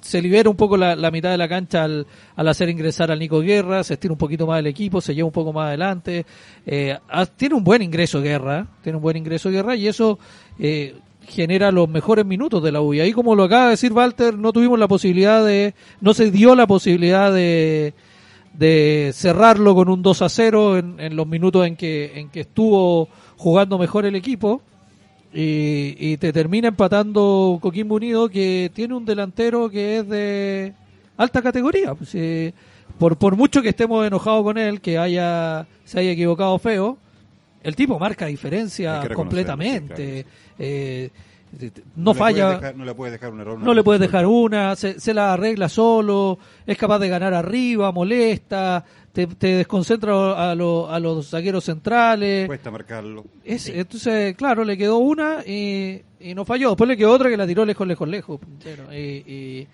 Se libera un poco la, mitad de la cancha al, al, hacer ingresar al Nico Guerra, se estira un poquito más el equipo, se lleva un poco más adelante. Eh, tiene un buen ingreso Guerra, tiene un buen ingreso Guerra y eso eh, genera los mejores minutos de la U. Y ahí, como lo acaba de decir Walter, no tuvimos la posibilidad de, no se dio la posibilidad de, de cerrarlo con un 2 a 0 en, en los minutos en que, en que estuvo jugando mejor el equipo y, te termina empatando Coquimbo Unido que tiene un delantero que es de alta categoría. Pues, por, por mucho que estemos enojados con él, que haya se haya equivocado feo, el tipo marca diferencia completamente. Eh, no, falla. no le puedes dejar un error. no le puedes dejar una, se, se, la arregla solo, es capaz de ganar arriba, molesta, te, desconcentra a, los zagueros centrales. Cuesta marcarlo. Entonces, claro, le quedó una y, no falló. Después le quedó otra que la tiró lejos, lejos, lejos. Y,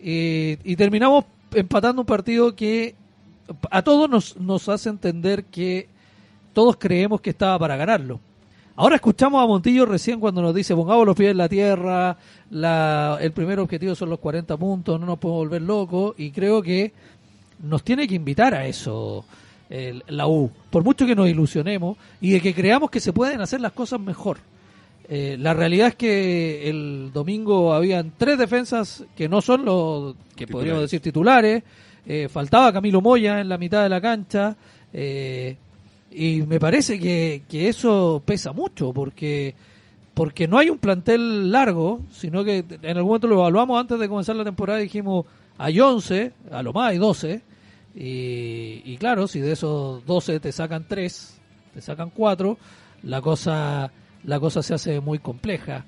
y, terminamos empatando un partido que a todos nos, nos hace entender que todos creemos que estaba para ganarlo. Ahora escuchamos a Montillo recién cuando nos dice pongamos los pies en la tierra, la, el primer objetivo son los 40 puntos, no nos podemos volver locos y creo que nos tiene que invitar a eso la U, por mucho que nos ilusionemos y de que creamos que se pueden hacer las cosas mejor. Eh, la realidad es que el domingo habían tres defensas que no son los que podríamos decir titulares. Eh, faltaba Camilo Moya en la mitad de la cancha. Eh, y me parece que, que, eso pesa mucho porque porque no hay un plantel largo, sino que en algún momento lo evaluamos antes de comenzar la temporada y dijimos hay 11, a lo más hay 12, y, y claro, si de esos 12 te sacan 3, te sacan 4, la cosa, la cosa se hace muy compleja.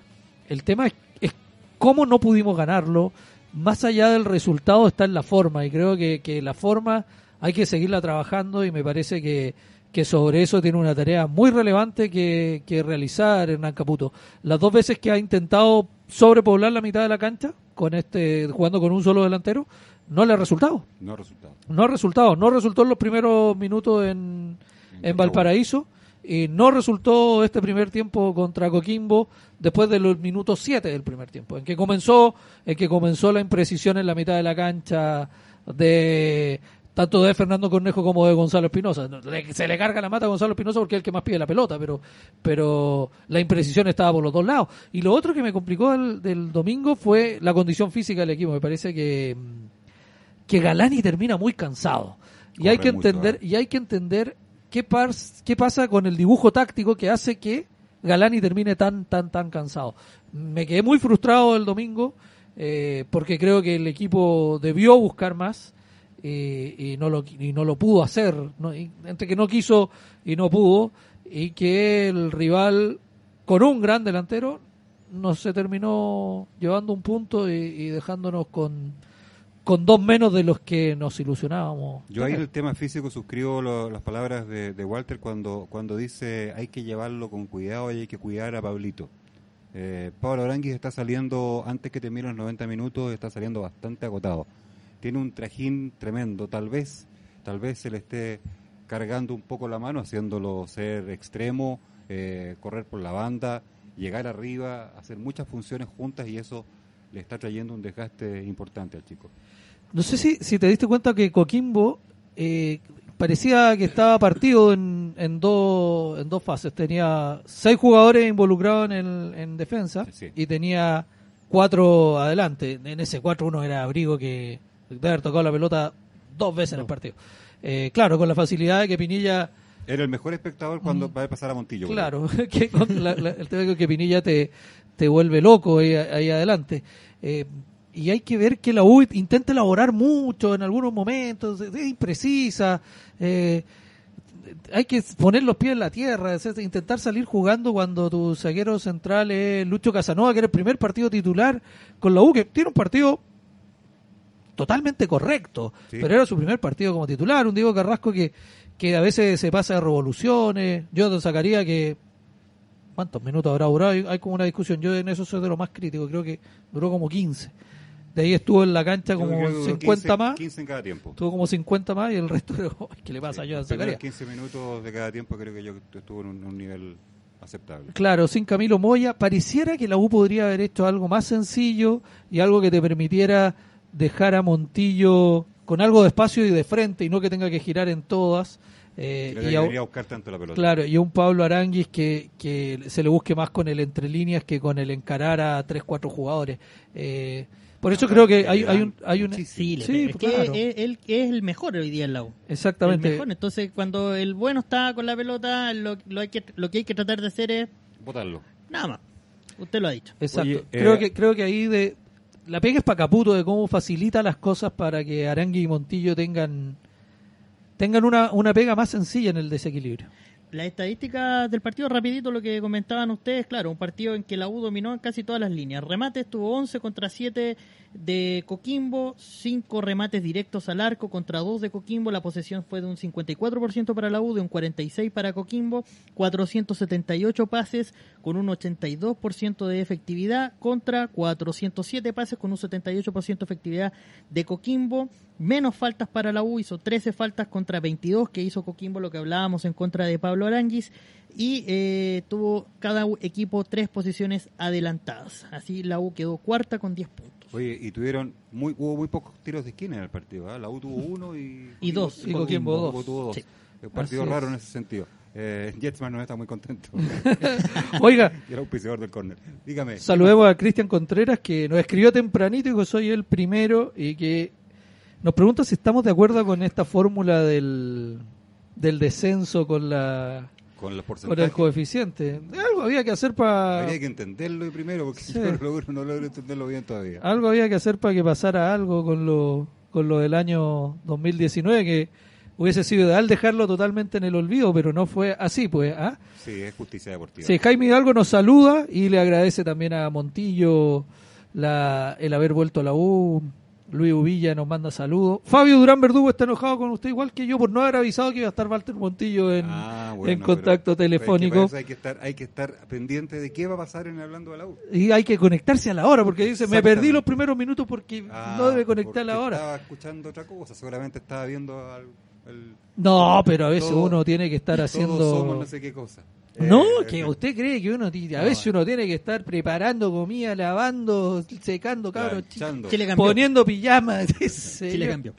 El tema es, es cómo no pudimos ganarlo, más allá del resultado está en la forma, y creo que, que la forma hay que seguirla trabajando y me parece que, que sobre eso tiene una tarea muy relevante que, que realizar Hernán Caputo. Las dos veces que ha intentado sobrepoblar la mitad de la cancha, con este jugando con un solo delantero, no le ha resultado. No ha resultado. No ha resultado. No resultó en los primeros minutos en, en Valparaíso y no resultó este primer tiempo contra Coquimbo después de los minutos 7 del primer tiempo, en que comenzó, en que comenzó la imprecisión en la mitad de la cancha de tanto de Fernando Cornejo como de Gonzalo Espinosa. Se le carga la mata a Gonzalo Espinosa porque es el que más pide la pelota, pero, pero la imprecisión estaba por los dos lados. Y lo otro que me complicó del, del domingo fue la condición física del equipo. Me parece que, que Galani termina muy cansado. Y hay que entender, y hay que entender qué, pars, qué pasa con el dibujo táctico que hace que Galani termine tan, tan, tan cansado. Me quedé muy frustrado el domingo eh, porque creo que el equipo debió buscar más y, y, no lo y no lo pudo hacer ¿no? Entre que no quiso y no pudo y que el rival con un gran delantero nos se terminó llevando un punto y, dejándonos con con dos menos de los que nos ilusionábamos. Yo ahí el tema físico suscribo lo, las palabras de, de, Walter cuando, cuando dice hay que llevarlo con cuidado y hay que cuidar a Pablito. Eh, Pablo Aranguis está saliendo, antes que termine los 90 minutos, está saliendo bastante agotado tiene un trajín tremendo. Tal vez, tal vez se le esté cargando un poco la mano, haciéndolo ser extremo, eh, correr por la banda, llegar arriba, hacer muchas funciones juntas y eso le está trayendo un desgaste importante al chico. No sé si, si te diste cuenta que Coquimbo eh, parecía que estaba partido en, en, do, en dos fases. Tenía seis jugadores involucrados en, el, en defensa sí. y tenía cuatro adelante. En ese cuatro uno era Abrigo que de haber tocado la pelota dos veces no. en el partido. Eh, claro, con la facilidad de que Pinilla... Era el mejor espectador cuando mm. va a pasar a Montillo. Claro, que con la, la, el tema de que Pinilla te, te vuelve loco ahí, ahí adelante. Eh, y hay que ver que la U intenta elaborar mucho en algunos momentos, es imprecisa. Eh, hay que poner los pies en la tierra, es intentar salir jugando cuando tu zaguero central es Lucho Casanova, que era el primer partido titular con la U, que tiene un partido totalmente correcto, sí. pero era su primer partido como titular, un Diego Carrasco que, que a veces se pasa de revoluciones, yo te sacaría que ¿cuántos minutos habrá durado? Hay, hay, como una discusión, yo en eso soy de lo más crítico, creo que duró como 15. De ahí estuvo en la cancha como 50 15, más. 15 en cada tiempo. Estuvo como 50 más y el resto, ¿qué le pasa sí, a Zacarías? 15 minutos de cada tiempo creo que yo estuvo en un, un nivel aceptable. Claro, sin Camilo Moya, pareciera que la U podría haber hecho algo más sencillo y algo que te permitiera dejar a Montillo con algo de espacio y de frente y no que tenga que girar en todas. Eh, y a, buscar tanto la pelota. Claro, y a un Pablo Aranguis que, que se le busque más con el entre líneas que con el encarar a tres, cuatro jugadores. Eh, por eso no, creo que hay, hay un... Hay un sí, sí es claro. que él es el mejor hoy día en la U. Exactamente. El mejor. Entonces, cuando el bueno está con la pelota, lo, lo, hay que, lo que hay que tratar de hacer es... Botarlo. Nada más. Usted lo ha dicho. Exacto. Oye, creo, eh, que, creo que ahí de, la pega es para Caputo de cómo facilita las cosas para que Arangui y Montillo tengan tengan una, una pega más sencilla en el desequilibrio. La estadística del partido, rapidito lo que comentaban ustedes, claro, un partido en que la U dominó en casi todas las líneas. Remates tuvo 11 contra 7 de Coquimbo, 5 remates directos al arco contra 2 de Coquimbo. La posesión fue de un 54% para la U, de un 46% para Coquimbo, 478 pases con un 82% de efectividad contra 407 pases con un 78% de efectividad de Coquimbo. Menos faltas para la U, hizo 13 faltas contra 22 que hizo Coquimbo, lo que hablábamos en contra de Pablo Aranguis y eh, tuvo cada equipo tres posiciones adelantadas. Así la U quedó cuarta con 10 puntos. Oye, y tuvieron muy hubo muy pocos tiros de esquina en el partido. ¿eh? La U tuvo uno y, y, dos. Y Coquimbo dos. Tuvo dos. Sí. Un partido Así raro es. en ese sentido. Eh, Jetsman no está muy contento. Oiga, y era auspiciador del córner. Dígame. Saludemos a Cristian Contreras que nos escribió tempranito y que soy el primero y que nos pregunta si estamos de acuerdo con esta fórmula del, del descenso con la con los con el coeficiente. Algo había que hacer para Habría que entenderlo primero, porque Sí. yo no logro, no logro entenderlo bien todavía. algo había que hacer para que pasara algo con lo con lo del año 2019 que hubiese sido ideal dejarlo totalmente en el olvido, pero no fue así, pues. ¿ah? Sí, es justicia deportiva. Sí, Jaime Hidalgo nos saluda y le agradece también a Montillo la, el haber vuelto a la U. Luis Uvilla nos manda saludos. Fabio Durán Verdugo está enojado con usted, igual que yo, por no haber avisado que iba a estar Walter Montillo en, Ah, bueno, en pero- contacto pero telefónico. eso hay que estar, hay que estar pendiente de qué va a pasar en hablando de la U. Y hay que conectarse a la hora, porque dice, me perdí los primeros minutos porque Ah, no debe conectar a la hora. Estaba escuchando otra cosa, seguramente estaba viendo al, No, pero a veces Todo- uno tiene que estar todos haciendo... somos no sé qué cosa. No, Eh, que eh, usted cree que uno a No, veces eh. uno tiene que estar preparando comida, lavando, secando, cabros, chicos, poniendo pijamas. cambió.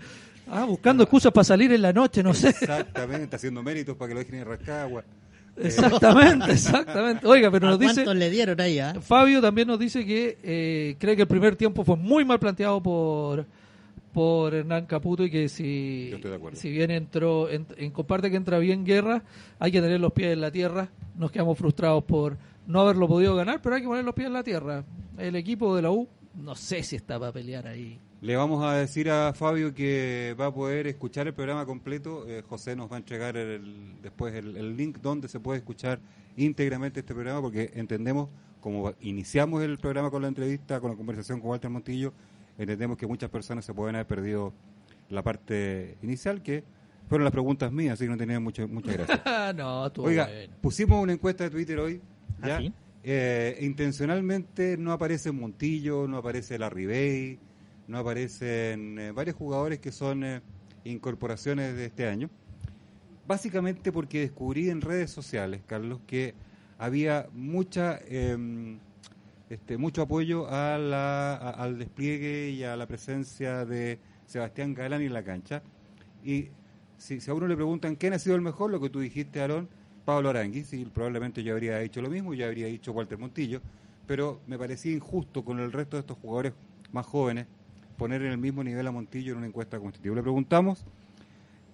Ah, buscando excusas para salir en la noche, no sé. Exactamente, haciendo méritos para que lo dejen en Rascagua. Exactamente, exactamente. Oiga, pero ¿A nos dice cuántos le dieron ahí? ah? Fabio también nos dice que eh, cree que el primer tiempo fue muy mal planteado por por Hernán Caputo y que si Yo estoy de acuerdo. si bien entró en, en comparte que entra bien Guerra, hay que tener los pies en la tierra. Nos quedamos frustrados por no haberlo podido ganar, pero hay que poner los pies en la tierra. El equipo de la U no sé si está para pelear ahí. Le vamos a decir a Fabio que va a poder escuchar el programa completo. Eh, José nos va a entregar el- después el, el link donde se puede escuchar íntegramente este programa porque entendemos, como iniciamos el programa con la entrevista, con la conversación con Walter Montillo, entendemos que muchas personas se pueden haber perdido la parte inicial que fueron las preguntas mías, así que no tenía mucho, muchas gracias. Ah, no, estuvo Oiga, bueno. pusimos una encuesta de Twitter hoy. ¿Ah, ¿ya? sí? Eh, intencionalmente no aparece Montillo, no aparece la Ribey, no aparecen eh, varios jugadores que son eh, incorporaciones de este año. Básicamente porque descubrí en redes sociales, Carlos, que había mucha em, este, mucho apoyo a la, a- al despliegue y a la presencia de Sebastián Galán en la cancha. Y si, si a uno le preguntan quién ha sido el mejor, lo que tú dijiste, Aarón, Pablo Aranguis, y probablemente yo habría dicho lo mismo, yo habría dicho Walter Montillo, pero me parecía injusto con el resto de estos jugadores más jóvenes poner en el mismo nivel a Montillo en una encuesta constitutiva. Le preguntamos,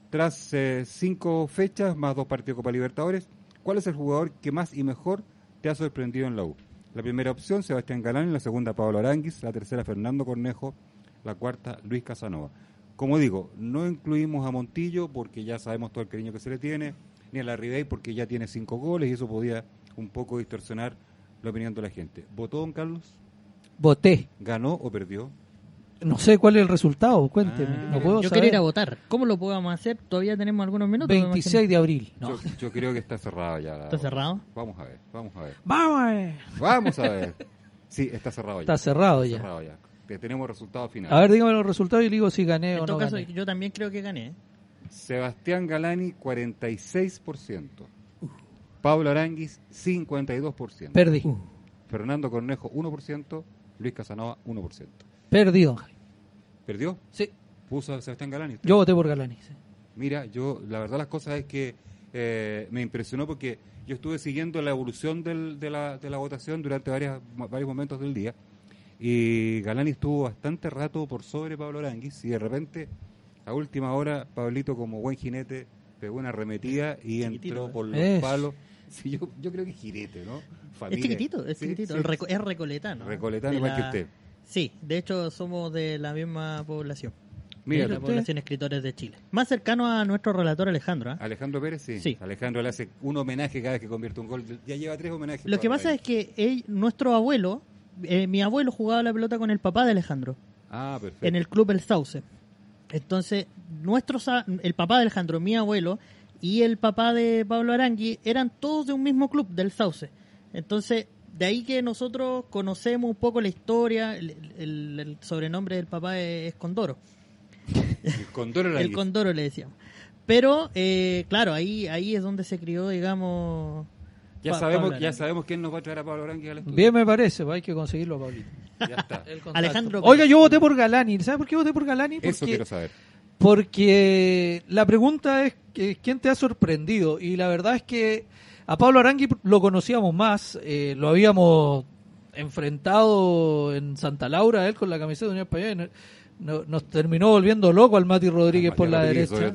tras eh, cinco fechas más dos partidos de Copa Libertadores, ¿cuál es el jugador que más y mejor te ha sorprendido en la U? La primera opción, Sebastián Galán, la segunda, Pablo Aranguis, la tercera, Fernando Cornejo, la cuarta, Luis Casanova. Como digo, no incluimos a Montillo porque ya sabemos todo el cariño que se le tiene, ni a la Ribey porque ya tiene cinco goles y eso podía un poco distorsionar la opinión de la gente. ¿Votó don Carlos? Voté. ¿Ganó o perdió? No sé cuál es el resultado, cuénteme. Ah, no puedo Yo saber. quiero ir a votar. ¿Cómo lo podemos hacer? Todavía tenemos algunos minutos. me 26 de abril. No. Yo, yo creo que está cerrado ya. la- ¿Está cerrado? Vamos a ver, vamos a ver. Vamos a ver. Vamos a ver. Sí, está cerrado ya. Está cerrado ya. Cerrado ya. Te- Tenemos resultado final. A ver, dígame los resultados y le digo si gané En o todo no caso, gané. yo también creo que gané. Sebastián Galani, 46%. Pablo Aranguis, 52%. Perdí. Fernando Cornejo, 1%. Luis Casanova, 1%. Perdí, don Jaime. ¿Perdió? Sí, ¿Puso a Sebastián Galani? usted? yo voté por Galani. sí. Mira, yo, la verdad las cosas es que eh, me impresionó porque yo estuve siguiendo la evolución del- de, la, de la votación durante varias, varios momentos del día y Galani estuvo bastante rato por sobre Pablo Aranguis y de repente, a última hora, Pablito como buen jinete pegó una arremetida y entró ¿eh? por los Eso. palos. Sí, yo, yo creo que es jinete, ¿no? Es chiquitito, es Sí, chiquitito. sí. El reco- es recoletano. Recoletano igual que usted. Sí, de hecho somos de la misma población. Mira, de la usted. población escritores de Chile. Más cercano a nuestro relator Alejandro. ¿ah? Alejandro Pérez, sí. Sí. Alejandro le hace un homenaje cada vez que convierte un gol. Ya lleva tres homenajes. Lo que pasa es que él- nuestro abuelo, eh, mi abuelo jugaba la pelota con el papá de Alejandro. Ah, perfecto. en el club El Sauce. Entonces, nuestros, a- el papá de Alejandro, mi abuelo, y el papá de Pablo Arangui eran todos de un mismo club, del Sauce. Entonces, de ahí que nosotros conocemos un poco la historia, el, el- el sobrenombre del papá es, es Condoro. El Condoro el- Condoro le decíamos. Pero, eh, claro, ahí ahí es donde se crió, digamos... Ya Pa- sabemos, Pablo ya sabemos quién nos va a traer a Pablo Arangui al estudio. Bien me parece, pues hay que conseguirlo, Pablito. Ya está. Alejandro Oiga, yo voté por Galani. ¿Sabe por qué voté por Galani? Eso Porque, quiero saber. porque la pregunta es que, quién te ha sorprendido. Y la verdad es que a Pablo Arangui lo conocíamos más, eh, lo habíamos enfrentado en Santa Laura él con la camiseta de Unión Española nos terminó volviendo loco al Mati Rodríguez por la derecha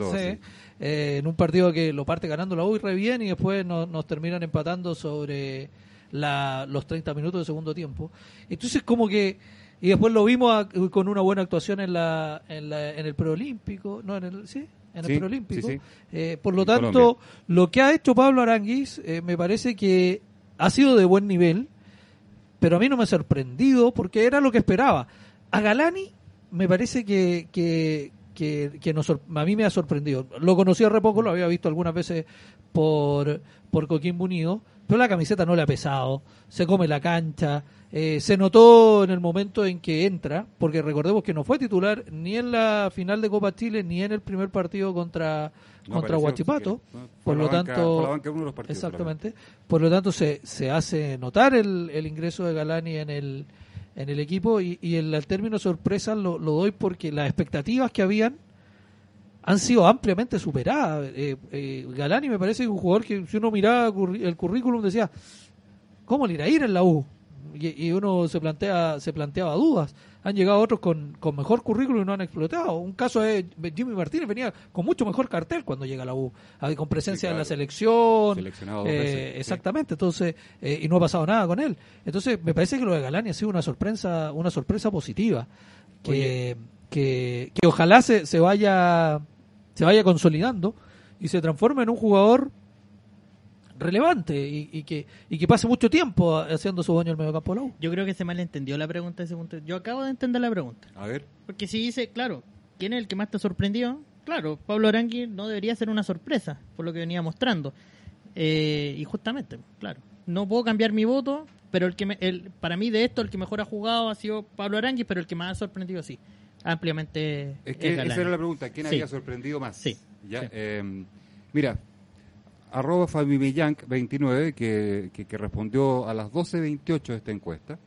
eh, en un partido que lo parte ganando la U y re bien y después nos, terminan empatando sobre los 30 minutos de segundo tiempo. Entonces como que y después lo vimos con una buena actuación en la, en, el preolímpico no en el sí en el preolímpico. eh, por lo tanto lo que ha hecho Pablo Aranguis eh, me parece que ha sido de buen nivel pero a mí no me ha sorprendido porque era lo que esperaba. A Galani me parece que, que, que, nos, a mí me ha sorprendido. Lo conocí hace poco, lo había visto algunas veces por, por Coquimbo Unido, pero la camiseta no le ha pesado, se come la cancha, eh, se notó en el momento en que entra, porque recordemos que no fue titular ni en la final de Copa Chile ni en el primer partido contra contra Huachipato, por lo tanto, exactamente, por lo tanto se, se hace notar el, el ingreso de Galani en el en el equipo y, y el, término sorpresa lo, doy porque las expectativas que habían han sido ampliamente superadas. Eh, eh, Galani me parece un jugador que si uno miraba el currículum decía, ¿cómo le irá a ir en la U? Y, y uno se plantea se planteaba dudas han llegado otros con, con mejor currículum y no han explotado. Un caso es Jimmy Martínez, venía con mucho mejor cartel cuando llega a la U, con presencia en la selección. Eh, exactamente, entonces, eh, y no ha pasado nada con él. Entonces, me parece que lo de Galani ha sido una sorpresa, una sorpresa positiva. Que, que, que, ojalá se, se vaya se vaya consolidando y se transforme en un jugador relevante y, que, y que pase mucho tiempo haciendo su baño en el medio campo Yo creo que se malentendió la pregunta ese punto. Yo acabo de entender la pregunta. A ver. Porque si dice, claro, ¿quién es el que más te sorprendió? Claro, Pablo Arangui no debería ser una sorpresa, por lo que venía mostrando. Eh, y justamente, claro, no puedo cambiar mi voto, pero el que el, para mí de esto el que mejor ha jugado ha sido Pablo Arangui, pero el que más ha sorprendido sí, ampliamente. Es que esa era la pregunta, ¿quién había sorprendido más? Sí. ¿Ya? Eh, mira, arroba Fabimellanc 29, que, que, respondió a las 12.28 de esta encuesta,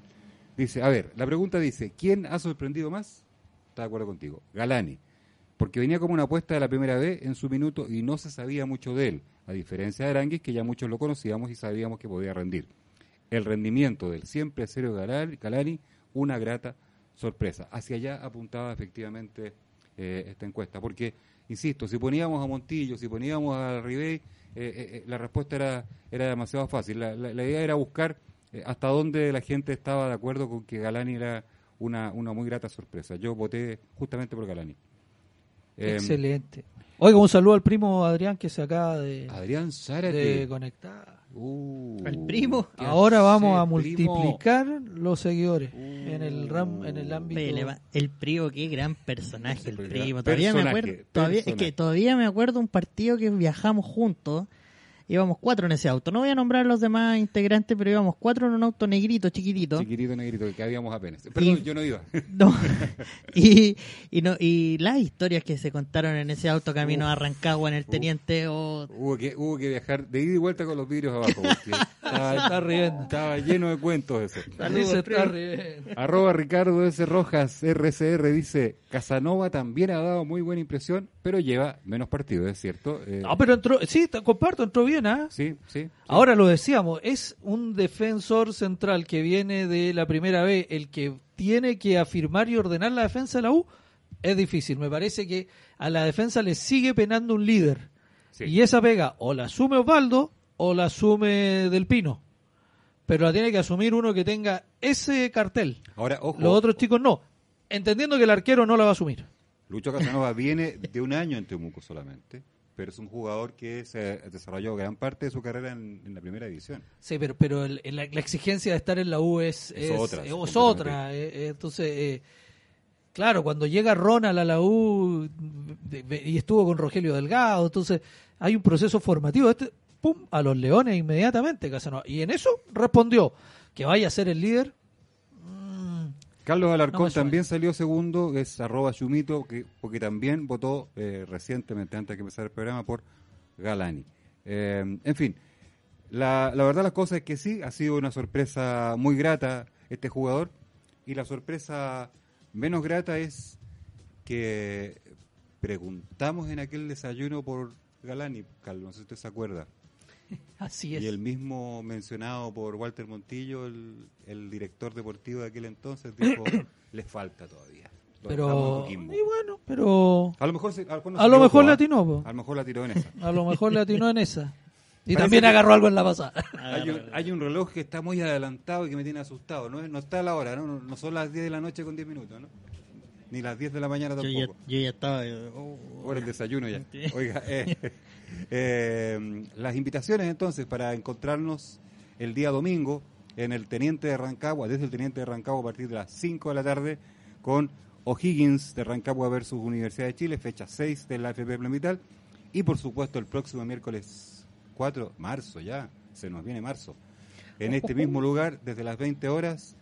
dice, a ver, la pregunta dice, ¿quién ha sorprendido más? Está de acuerdo contigo, Galani, porque venía como una apuesta de la primera vez en su minuto y no se sabía mucho de él, a diferencia de Aranguis, que ya muchos lo conocíamos y sabíamos que podía rendir. El rendimiento del siempre serio Galani, una grata sorpresa. Hacia allá apuntaba efectivamente eh, esta encuesta, porque, insisto, si poníamos a Montillo, si poníamos a Ribey, eh, eh, eh, la respuesta era, era demasiado fácil. La, idea era buscar hasta dónde la gente estaba de acuerdo con que Galani era una, una muy grata sorpresa. Yo voté justamente por Galani. Em, Excelente. Oiga, un saludo al primo Adrián que se acaba de, Adrián de conectar. Uh, el primo. Ahora vamos a multiplicar los seguidores en el ram, en el ámbito. El primo, qué gran personaje el primo. Todavía me acuerdo, todavía, es que todavía me acuerdo un partido que viajamos juntos íbamos cuatro en ese auto. No voy a nombrar a los demás integrantes, pero íbamos cuatro en un auto negrito, chiquitito. Chiquitito, negrito, que habíamos apenas. Perdón, yo no iba. No. y, y, no, y las historias que se contaron en ese auto camino a Rancagua en el Teniente. o hubo, que, hubo que viajar de ida y vuelta con los vidrios abajo. Estaba, está riendo. estaba lleno de cuentos eso. Saludos, está riendo. Arroba Ricardo S. Rojas, RCR, dice, Casanova también ha dado muy buena impresión, pero lleva menos partidos, es cierto. Eh, no, pero entró, sí, comparto, entró bien ¿ah? Sí, sí, Ahora lo decíamos, es un defensor central que viene de la primera vez, el que tiene que afirmar y ordenar la defensa de la U, es difícil. Me parece que a la defensa le sigue penando un líder. Y esa pega o la asume Osvaldo o la asume Del Pino. Pero la tiene que asumir uno que tenga ese cartel. Ahora, ojo. Los otros chicos no. Entendiendo que el arquero no la va a asumir. Lucho Casanova viene de un año en Temuco solamente pero es un jugador que se desarrolló gran parte de su carrera en, la primera división. Sí, pero, pero la, exigencia de estar en la U es, es, otra. Eh, eh, entonces, eh, claro, cuando llega Ronald a la U y estuvo con Rogelio Delgado, entonces hay un proceso formativo. Este, pum, a los Leones inmediatamente, Casanova. Y en eso respondió que vaya a ser el líder Carlos Alarcón también salió segundo, es arroba Chumito, que, porque también votó eh, recientemente, antes de que empezara el programa, por Galani. Eh, en fin, la, la verdad las cosas es que sí, ha sido una sorpresa muy grata este jugador, y la sorpresa menos grata es que preguntamos en aquel desayuno por Galani, Carlos, no sé si usted se acuerda. Así es. Y el mismo mencionado por Walter Montillo, el, el director deportivo de aquel entonces, dijo, le falta todavía. Lo Pero, Coquimbo". y bueno, pero a lo mejor, se- a lo mejor, no a lo mejor le ¿ah? atinó, po. A lo mejor la tiró en esa. a lo mejor le atinó en esa. Y Parece también agarró algo en la pasada. Hay un, hay un reloj que está muy adelantado y que me tiene asustado. No, es- no está a la hora, ¿no? No, no son las 10 de la noche con 10 minutos, ¿no? Ni las 10 de la mañana Yo ya, tampoco. yo ya estaba. eh, oh, Por el desayuno ya. Oiga, eh, eh, las invitaciones entonces para encontrarnos el día domingo en el Teniente de Rancagua, desde el Teniente de Rancagua a partir de las 5 de la tarde con O'Higgins de Rancagua versus Universidad de Chile, fecha 6 de la FP Plemital y por supuesto el próximo miércoles 4, marzo ya, se nos viene marzo, en este mismo lugar desde las 20 horas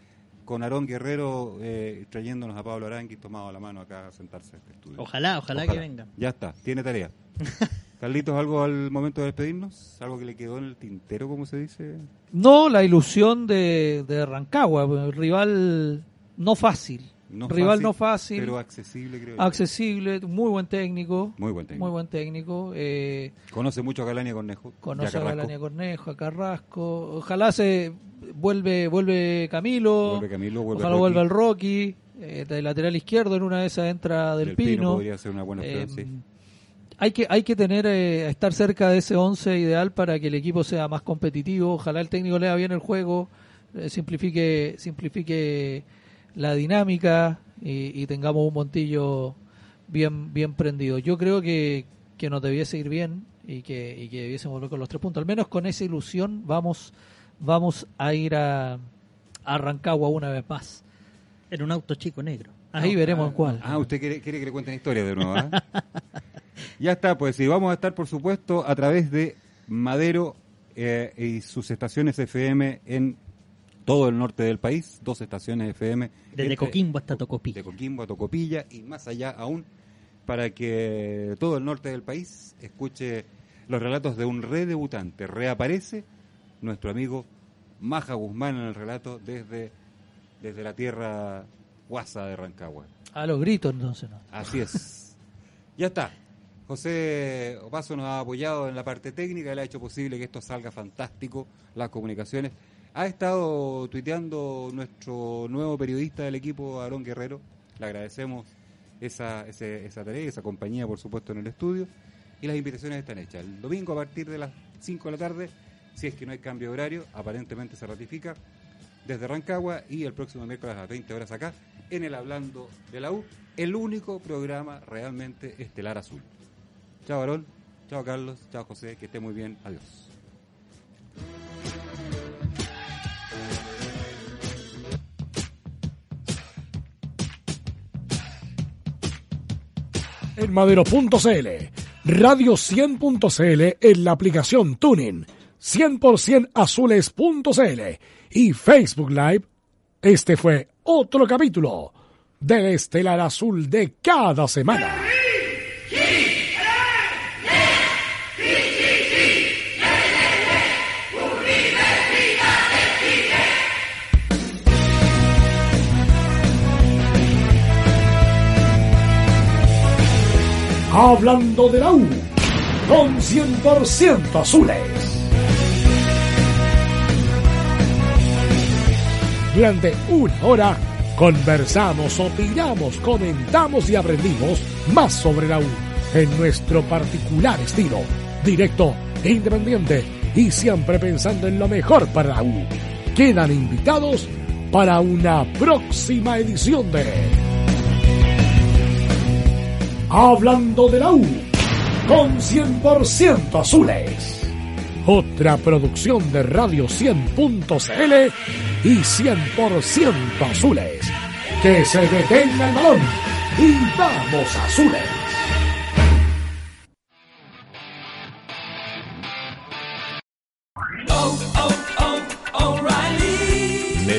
con Aarón Guerrero eh, trayéndonos a Pablo Arangui tomado la mano acá a sentarse a este estudio. Ojalá, ojalá, que venga. Ya está, tiene tarea. Carlitos, ¿algo al momento de despedirnos? ¿Algo que le quedó en el tintero, como se dice? No, la ilusión de, de Rancagua, rival no fácil. No rival fácil, no fácil, Pero accesible, creo yo. accesible, muy buen técnico. Muy buen técnico. Muy buen técnico. eh, Conoce mucho a Galania Cornejo. conoce a Carrasco. Galania Cornejo, a Carrasco. Ojalá se vuelve vuelve Camilo. Vuelve Camilo, vuelve ojalá Rocky. vuelva el Rocky. eh, de lateral izquierdo, en una de esas entra Del, Del Pino. podría ser una buena opción, Eh, sí. Hay que, hay que tener, eh, estar cerca de ese 11 ideal para que el equipo sea más competitivo. Ojalá el técnico lea bien el juego, eh, simplifique, simplifique la dinámica y, y tengamos un montillo bien, bien prendido. Yo creo que, que nos debiese ir bien y que, y que debiésemos volver con los tres puntos. Al menos con esa ilusión vamos, vamos a ir a, a Rancagua una vez más. En un auto chico negro. Ah, Ahí no. veremos en cuál. Ah, usted quiere, quiere que le cuenten historia de nuevo, ¿ah? ya está, pues sí, vamos a estar, por supuesto, a través de Madero eh, y sus estaciones FM en todo el norte del país, dos estaciones FM. Desde entre- Coquimbo hasta Tocopilla. de Coquimbo a Tocopilla y más allá aún para que todo el norte del país escuche los relatos de un redebutante. Reaparece nuestro amigo Maja Guzmán en el relato desde, desde la tierra guasa de Rancagua. A los gritos, entonces. ¿no? Así es. ya está. José Opaso nos ha apoyado en la parte técnica, él ha hecho posible que esto salga fantástico, las comunicaciones. Ha estado tuiteando nuestro nuevo periodista del equipo, Aarón Guerrero. Le agradecemos esa, esa tarea, esa compañía, por supuesto, en el estudio. Y las invitaciones están hechas. El domingo a partir de las 5 de la tarde, si es que no hay cambio de horario, aparentemente se ratifica desde Rancagua y el próximo miércoles a las 20 horas acá en el Hablando de la U, el único programa realmente estelar azul. Chao, Aarón. Chao, Carlos. Chao, José. Que esté muy bien. Adiós. en madero.cl, radio 100.cl en la aplicación Tuning, 100% azules.cl y Facebook Live. Este fue otro capítulo del Estelar Azul de cada semana. Hablando de la U, con 100% azules. Durante una hora conversamos, opinamos, comentamos y aprendimos más sobre la U en nuestro particular estilo, directo, independiente y siempre pensando en lo mejor para la U. Quedan invitados para una próxima edición de Hablando de la U, con 100% azules. Otra producción de Radio 100.cl y 100% azules. Que se detenga el balón y vamos azules.